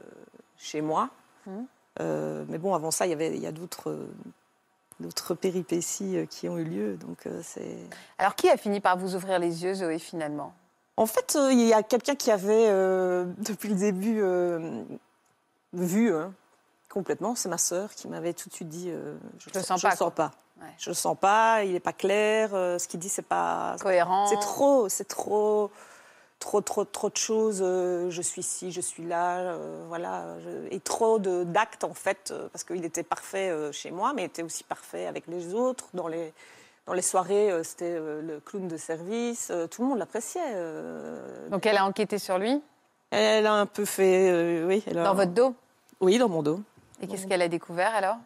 chez moi. Mhm. Euh, mais bon, avant ça, il y, avait, il y a d'autres, d'autres péripéties qui ont eu lieu. Donc c'est... Alors, qui a fini par vous ouvrir les yeux, Zoé, finalement? En fait, il y a quelqu'un qui avait, depuis le début, vu hein, complètement. C'est ma sœur qui m'avait tout de suite dit euh, Je le le sens je pas, le sens pas. Ouais. Je le sens pas, il n'est pas clair. euh, ce qu'il dit, c'est pas. Cohérent C'est trop, c'est trop, trop, trop, trop de choses. euh, je suis ici, je suis là, voilà. je- et trop d'actes, en fait, parce qu'il était parfait chez moi, mais il était aussi parfait avec les autres. Dans les, dans les soirées, c'était le clown de service. tout le monde l'appréciait. Donc, elle a enquêté sur lui, elle a un peu fait, oui. Elle a- dans votre dos? Oui, dans mon dos. Et qu'est-ce qu'elle a découvert alors?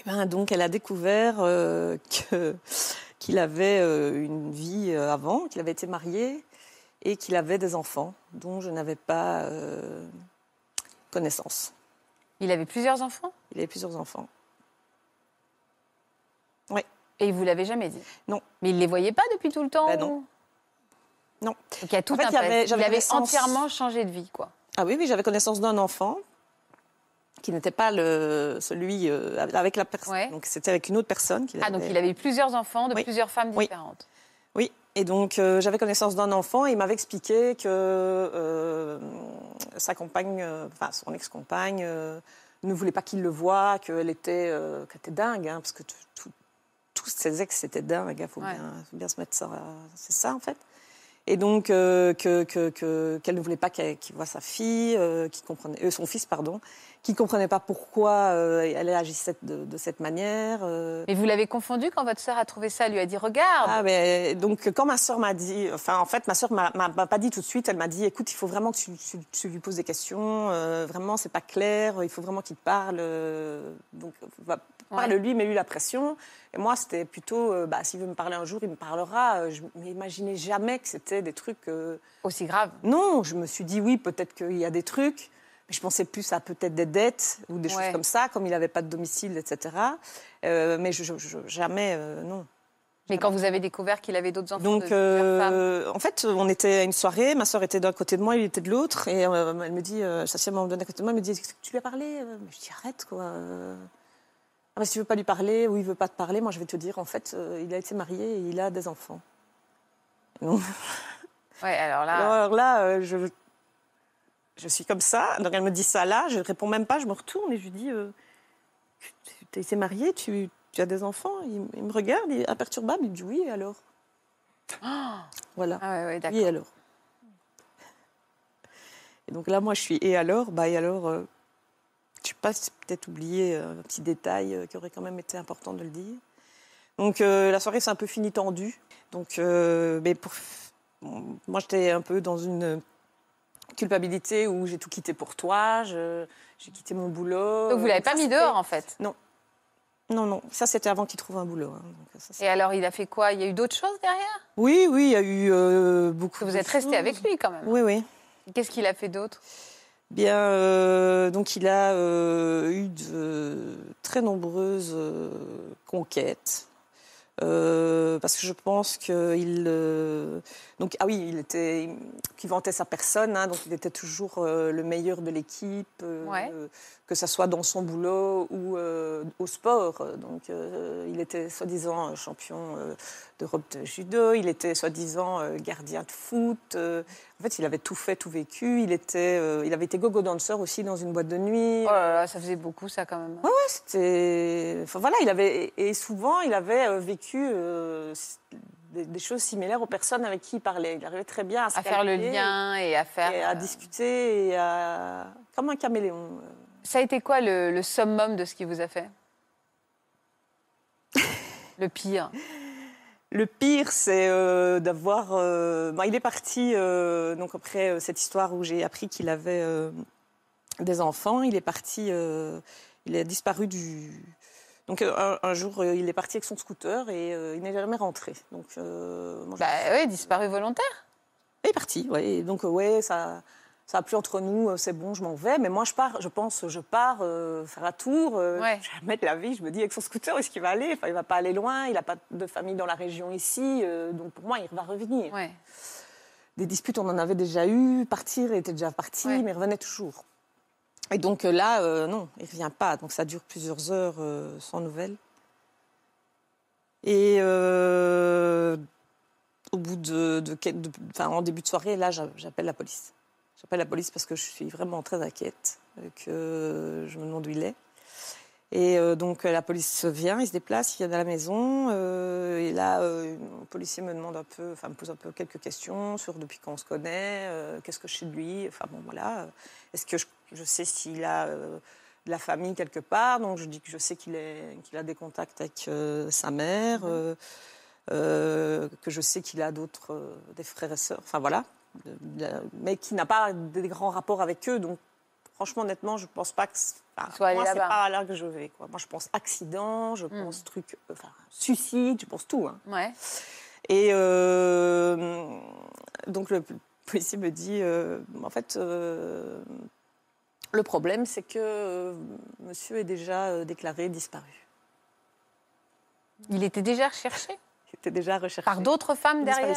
Eh ben, donc, elle a découvert euh, que- qu'il avait euh, une vie euh, avant, qu'il avait été marié et qu'il avait des enfants dont je n'avais pas euh, connaissance. Il avait plusieurs enfants? Il avait plusieurs enfants. et il vous l'avait jamais dit? Non. Mais il les voyait pas depuis tout le temps Ben non. Non. Donc il y a tout En fait, un il y avait-. Il avait entièrement changé de vie, quoi. Ah oui, oui, j'avais connaissance d'un enfant qui n'était pas le, celui euh, avec la personne. Ouais. Donc, c'était avec une autre personne. Ah, donc il avait eu plusieurs enfants de Oui. plusieurs femmes différentes. Oui, et donc euh, j'avais connaissance d'un enfant et il m'avait expliqué que euh, sa compagne, enfin son ex-compagne, ne voulait pas qu'il le voie, qu'elle était, qu'elle était dingue, hein, parce que tous ses ex étaient dingues, il faut, Ouais. bien, faut bien se mettre ça, c'est ça en fait. Et donc euh, que, que- que- qu'elle ne voulait pas qu'il voie sa fille, euh, qu'il comprenait, euh, son fils pardon, qui ne comprenait pas pourquoi euh, elle agissait de, de cette manière. euh. Mais vous l'avez confondu quand votre sœur a trouvé ça, elle lui a dit regarde. Ah, mais donc quand ma sœur m'a dit, enfin en fait ma sœur m'a m'a- pas dit tout de suite, elle m'a dit écoute il faut vraiment que tu, tu- tu lui poses des questions, euh, vraiment c'est pas clair, il faut vraiment qu'il parle, euh, donc parle-lui, mets-lui la pression. Et moi c'était plutôt, euh, bah, s'il veut me parler un jour il me parlera, je m'imaginais jamais que c'était des trucs... Aussi grave. non, je me suis dit oui, peut-être qu'il y a des trucs. Mais je pensais plus à peut-être des dettes ou des Ouais. choses comme ça, comme il n'avait pas de domicile, etc. Euh, mais je, je- je- jamais, euh, non. Mais quand vous avez découvert qu'il avait d'autres enfants de Donc, femmes, euh, en fait, on était à une soirée, ma soeur était d'un côté de moi, il était de l'autre, et euh, elle me dit, euh, s'est à un moment donné à côté de moi, elle me dit, Est-ce que tu lui as parlé Euh, Je dis, arrête, quoi. Ah, mais si tu veux pas lui parler ou il veut pas te parler, moi je vais te dire, en fait, il a été marié et il a des enfants. Donc, ouais, alors là, alors là, euh, je, je suis comme ça. Donc elle me dit ça là, je réponds même pas, je me retourne et je lui dis euh, Tu t'es marié, tu, tu as des enfants? Il, il me regarde, il est imperturbable, il me dit Oui, et alors? Voilà. ah ouais, ouais, d'accord. Oui, et alors? Et donc là, moi, je suis Et alors? Bah, et alors euh, Je sais pas, c'est peut-être oublié euh, un petit détail euh, qui aurait quand même été important de le dire. Donc euh, la soirée s'est un peu finie tendue. Donc, mais pour... bon, moi, j'étais un peu dans une culpabilité où j'ai tout quitté pour toi, j'ai quitté mon boulot. Donc vous l'avez Donc pas mis dehors en fait? Non, non, ça c'était avant qu'il trouve un boulot. hein. Donc, ça, c'est- Et alors il a fait quoi? Il y a eu d'autres choses derrière? Oui, oui, il y a eu euh, beaucoup. Vous êtes resté avec lui quand même. Oui, oui. Qu'est-ce qu'il a fait d'autre? Bien, euh, donc il a euh, eu de très nombreuses euh, conquêtes. Euh, parce que je pense qu'il. euh, donc, ah oui, il était. Qui vantait sa personne, hein, donc il était toujours euh, le meilleur de l'équipe. Que ce soit dans son boulot ou euh, au sport. Donc, euh, il était soi-disant champion euh, d'Europe de judo, il était soi-disant gardien de foot. en fait, il avait tout fait, tout vécu. Il, était, il avait été gogo dancer aussi dans une boîte de nuit. Oh là là, ça faisait beaucoup ça quand même. Ouais, c'était. Enfin voilà, il avait et souvent il avait vécu des, des choses similaires aux personnes avec qui il parlait. Il arrivait très bien à, se À faire le lien et à faire. et à discuter et à comme un caméléon. Ça a été quoi le, le summum de ce qu'il vous a fait? Le pire. Le pire, c'est euh, d'avoir. euh, bon, il est parti euh, donc après cette histoire où j'ai appris qu'il avait des enfants. Il est parti. il a disparu du. Donc un, un jour, il est parti avec son scooter et il n'est jamais rentré. Donc moi, je- Bah oui, disparu volontaire? il est parti. Ouais. Et donc ouais, ça. Ça a plu entre nous, euh, c'est bon, je m'en vais. Mais moi, je pars, je pense, je pars euh, faire un tour. euh, Ouais. Jamais de la vie, je me dis, avec son scooter, où est-ce qu'il va aller? Enfin, Il va pas aller loin, il n'a pas de famille dans la région ici. euh, donc pour moi, il va revenir. Ouais. Des disputes, on en avait déjà eu. Partir, il était déjà parti, Ouais. mais il revenait toujours. Et donc là, non, il ne revient pas. Donc ça dure plusieurs heures sans nouvelles. Et au bout de, en début de soirée, là, j'a- j'appelle la police. J'appelle la police parce que je suis vraiment très inquiète, euh, que je me demande où il est. Et euh, donc euh, la police vient, il se déplace, il vient à la maison. euh, et là, euh, le policier me demande un peu, enfin me pose un peu quelques questions sur depuis quand on se connaît, qu'est-ce que je sais de lui. Enfin bon voilà, est-ce que je, je sais s'il a de la famille quelque part? Donc je dis que je sais qu'il a des contacts avec sa mère, euh, que je sais qu'il a d'autres, des frères et sœurs. Enfin voilà, mais qui n'a pas des grands rapports avec eux. Donc franchement, honnêtement, je pense pas que enfin, moi c'est pas là que je vais. Quoi. Moi je pense accident, je pense truc, enfin suicide, je pense tout. hein. Ouais. Et euh, donc le policier me dit, euh, en fait, euh, le problème, c'est que monsieur est déjà déclaré disparu. Il était déjà recherché? Il était déjà recherché. par d'autres femmes derrière?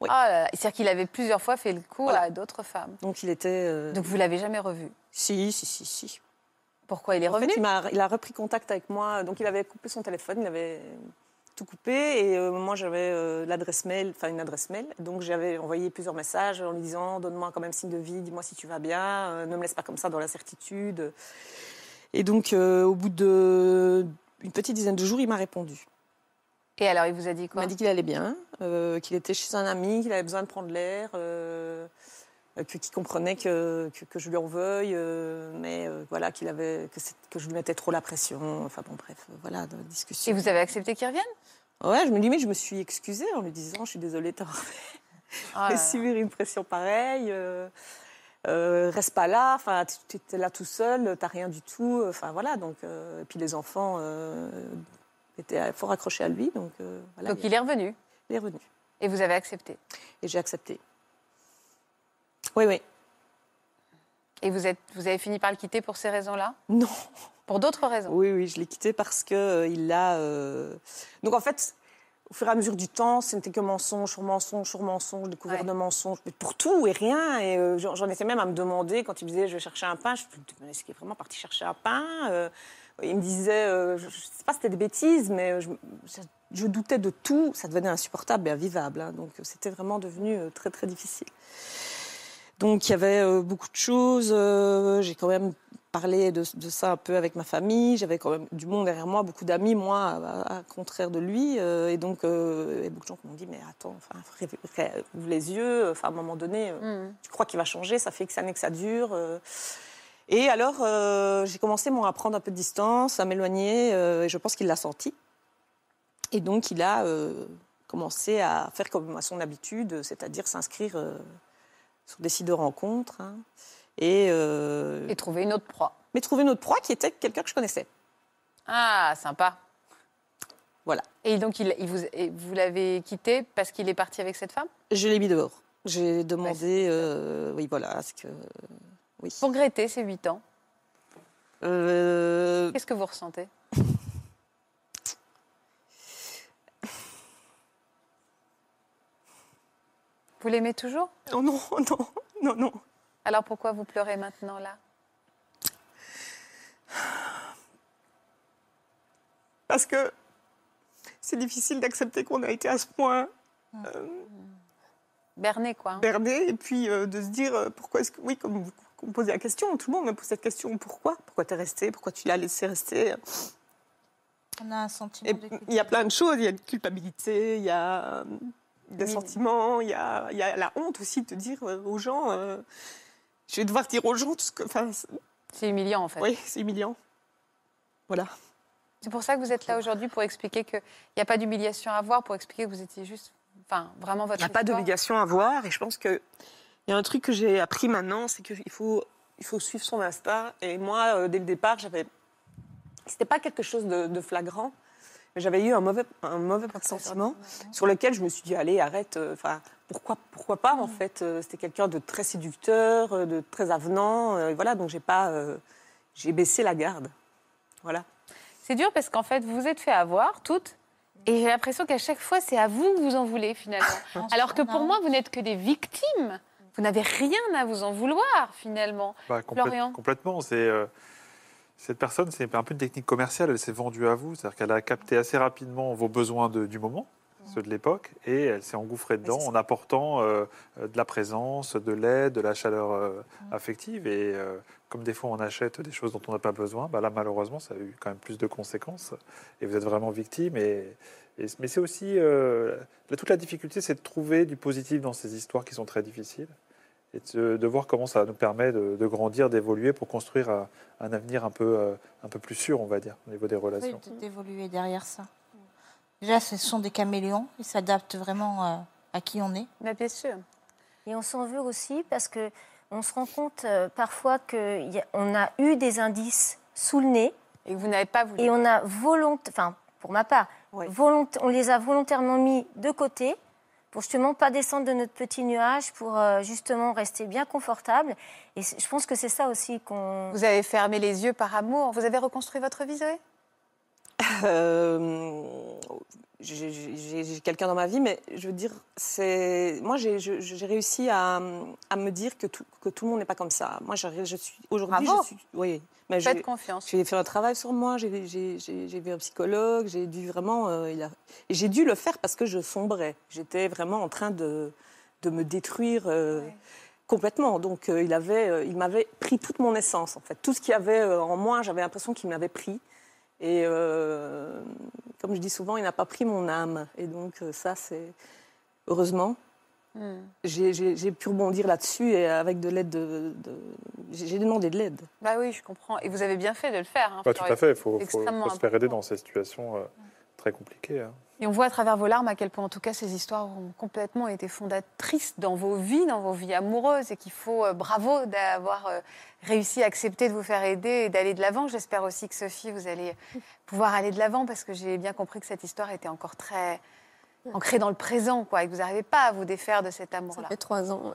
Oui. Là. C'est-à-dire qu'il avait plusieurs fois fait le coup Voilà. à d'autres femmes. Donc il était. euh, Donc vous l'avez jamais revu? Si, si, si, si. Pourquoi il est En fait, revenu? il, m'a- il a repris contact avec moi. Donc il avait coupé son téléphone, il avait tout coupé. Et euh, moi, j'avais euh, l'adresse mail, enfin une adresse mail. Donc j'avais envoyé plusieurs messages en lui disant Donne-moi quand même signe de vie, dis-moi si tu vas bien, euh, ne me laisse pas comme ça dans l'incertitude. Et donc, au bout de une petite dizaine de jours, il m'a répondu. Et alors il vous a dit Il quoi m'a dit qu'il allait bien, euh, qu'il était chez un ami, qu'il avait besoin de prendre l'air. euh, euh, que qui comprenait que, que, que je lui en veuille, euh, mais voilà qu'il avait que, je lui mettais trop la pression. Enfin bon bref, voilà, de discussion. Et vous avez accepté qu'il revienne? Ouais, je me dis mais je me suis excusée en lui disant je suis désolée t'avoir Ah subir une pression pareille. euh, reste pas là, enfin tu là tout seul, t'as rien du tout, enfin voilà donc euh, et puis les enfants euh, étaient fort accrochés à lui donc euh, voilà, Donc il est revenu il est revenu et vous avez accepté. et j'ai accepté. Oui oui. Et vous, êtes, vous avez fini par le quitter pour ces raisons-là? Non. Pour d'autres raisons? Oui, oui, je l'ai quitté parce que euh, il a. euh, Donc en fait, au fur et à mesure du temps, ce n'était que mensonge sur mensonge sur mensonge, découvert Ouais. de mensonges, mais pour tout et rien. Et euh, j'en étais même à me demander quand il me disait je vais chercher un pain, je me disais est-ce qu'il est vraiment parti chercher un pain Il me disait, euh, je ne sais pas si c'était des bêtises, mais je, je- je doutais de tout. Ça devenait insupportable et invivable. hein. donc euh, c'était vraiment devenu euh, très très difficile. Donc il y avait euh, beaucoup de choses. euh, J'ai quand même parlé de, de ça un peu avec ma famille. J'avais quand même du monde derrière moi, beaucoup d'amis, moi, à, à contraire de lui. euh, et donc, euh, il y a beaucoup de gens qui m'ont dit, mais attends, ouvre les yeux. Enfin, à un moment donné, euh, Mhm. tu crois qu'il va changer, ça fait X années que ça dure. Et alors, euh, j'ai commencé moi, à prendre un peu de distance, à m'éloigner, euh, et je pense qu'il l'a senti. Et donc, il a euh, commencé à faire comme à son habitude, c'est-à-dire s'inscrire sur des sites de rencontres. hein. et, Et trouver une autre proie. mais trouver notre proie qui était quelqu'un que je connaissais. Ah, sympa. Voilà. Et donc il, il vous, vous l'avez quitté parce qu'il est parti avec cette femme? Je l'ai mis dehors. J'ai demandé, oui, voilà, à ce que. Oui. Pour regretter ces huit ans. Euh, Qu'est-ce que vous ressentez? Vous l'aimez toujours? Non, non, non, non, non. Alors pourquoi vous pleurez maintenant là? Parce que c'est difficile d'accepter qu'on a été à ce point euh, Berné quoi. berné et puis euh, de se dire euh, pourquoi est-ce que. Oui, comme vous me posez la question, tout le monde me pose cette question pourquoi? Pourquoi tu es resté Pourquoi tu l'as laissé rester? On a un sentiment il y a plein de choses. Il y a une culpabilité, il y a euh, des sentiments, il y a, il y a la honte aussi de dire euh, aux gens. euh, je vais devoir dire aux gens tout ce que. Enfin, c'est- humiliant en fait. oui, c'est humiliant. Voilà. C'est pour ça que vous êtes là aujourd'hui pour expliquer qu'il n'y a pas d'humiliation à avoir, pour expliquer que vous étiez juste, enfin vraiment votre Il n'y a pas d'obligation à voir. Et je pense qu'il y a un truc que j'ai appris maintenant, c'est qu'il faut, il faut suivre son instinct. Et moi, euh, dès le départ, j'avais. C'était pas quelque chose de, de flagrant. mais J'avais eu un mauvais, un mauvais sentiment sur lequel je me suis dit, allez, arrête. euh, Enfin, pourquoi, pourquoi pas, en fait euh, C'était quelqu'un de très séducteur, de très avenant. euh, voilà, donc j'ai pas. euh, j'ai baissé la garde. Voilà. C'est dur parce qu'en fait, vous vous êtes fait avoir toutes. Et j'ai l'impression qu'à chaque fois, c'est à vous que vous en voulez finalement. Alors que pour moi, vous n'êtes que des victimes. Vous n'avez rien à vous en vouloir finalement. Bah, complète-. Complètement. C'est euh, cette personne, c'est un peu une technique commerciale. Elle s'est vendue à vous, c'est-à-dire qu'elle a capté assez rapidement vos besoins de- du moment, ceux de l'époque, et elle s'est engouffrée dedans en apportant euh, de la présence, de l'aide, de la chaleur euh, affective. Et euh, comme des fois on achète des choses dont on n'a pas besoin, bah là malheureusement ça a eu quand même plus de conséquences. Et vous êtes vraiment victime. Et, et- mais c'est aussi là, toute la difficulté, c'est de trouver du positif dans ces histoires qui sont très difficiles et de, de voir comment ça nous permet de, de grandir, d'évoluer pour construire un, un avenir un peu, euh, un peu plus sûr, on va dire, au niveau des Oui, relations. de- d'évoluer derrière ça. Déjà, ce sont des caméléons, ils s'adaptent vraiment euh, à qui on est. Mais bien sûr. Et on s'en veut aussi parce que on se rend compte euh, parfois qu'on a eu des indices sous le nez Et que vous n'avez pas voulu. et on a volontairement, enfin pour ma part, Oui. volont- on les a volontairement mis de côté pour justement pas descendre de notre petit nuage, pour euh, justement rester bien confortable. Et je pense que c'est ça aussi qu'on. Vous avez fermé les yeux par amour. Vous avez reconstruit votre vie, Zoé Euh, j'ai quelqu'un dans ma vie, mais je veux dire, c'est moi j'ai réussi à, à me dire que tout, que tout le monde n'est pas comme ça. Moi, je, je suis aujourd'hui, je suis, oui, mais Faites confiance. j'ai fait un travail sur moi. J'ai vu un psychologue. J'ai dû vraiment, euh, il a- et j'ai dû le faire parce que je sombrais. J'étais vraiment en train de de me détruire. euh, Complètement. Donc, euh, il avait, il m'avait pris toute mon essence, en fait. Tout ce qu'il y avait en moi, j'avais l'impression qu'il m'avait pris. Et euh, comme je dis souvent, il n'a pas pris mon âme. Et donc, euh, ça, c'est heureusement. Hmm. j'ai- pu rebondir là-dessus et avec de l'aide de. de- j'ai demandé de l'aide. Bah oui, je comprends. Et vous avez bien fait de le faire. hein, tout à fait, il faut, faut- se faire aider dans ces situations euh, très compliquées. hein. Et on voit à travers vos larmes à quel point, en tout cas, ces histoires ont complètement été fondatrices dans vos vies, dans vos vies amoureuses, et qu'il faut euh, bravo d'avoir euh, réussi à accepter de vous faire aider et d'aller de l'avant. J'espère aussi que Sophie, vous allez pouvoir aller de l'avant, parce que j'ai bien compris que cette histoire était encore très ancrée dans le présent, quoi, et que vous n'arrivez pas à vous défaire de cet Ça amour-là. fait trois ans. ouais.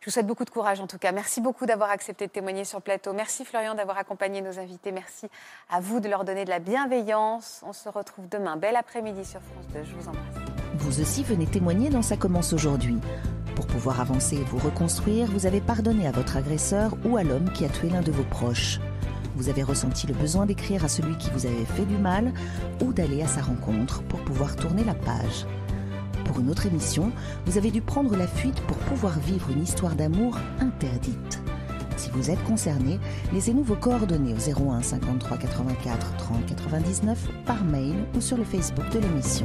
Je vous souhaite beaucoup de courage en tout cas. Merci beaucoup d'avoir accepté de témoigner sur le plateau. Merci Florian d'avoir accompagné nos invités. Merci à vous de leur donner de la bienveillance. On se retrouve demain. Bel après-midi sur France 2. Je vous embrasse. Vous aussi venez témoigner dans Ça commence aujourd'hui. Pour pouvoir avancer et vous reconstruire, vous avez pardonné à votre agresseur ou à l'homme qui a tué l'un de vos proches. Vous avez ressenti le besoin d'écrire à celui qui vous avait fait du mal ou d'aller à sa rencontre pour pouvoir tourner la page. Pour une autre émission, vous avez dû prendre la fuite pour pouvoir vivre une histoire d'amour interdite. Si vous êtes concerné, laissez-nous vos coordonnées au 01 53 84 30 99 par mail ou sur le Facebook de l'émission.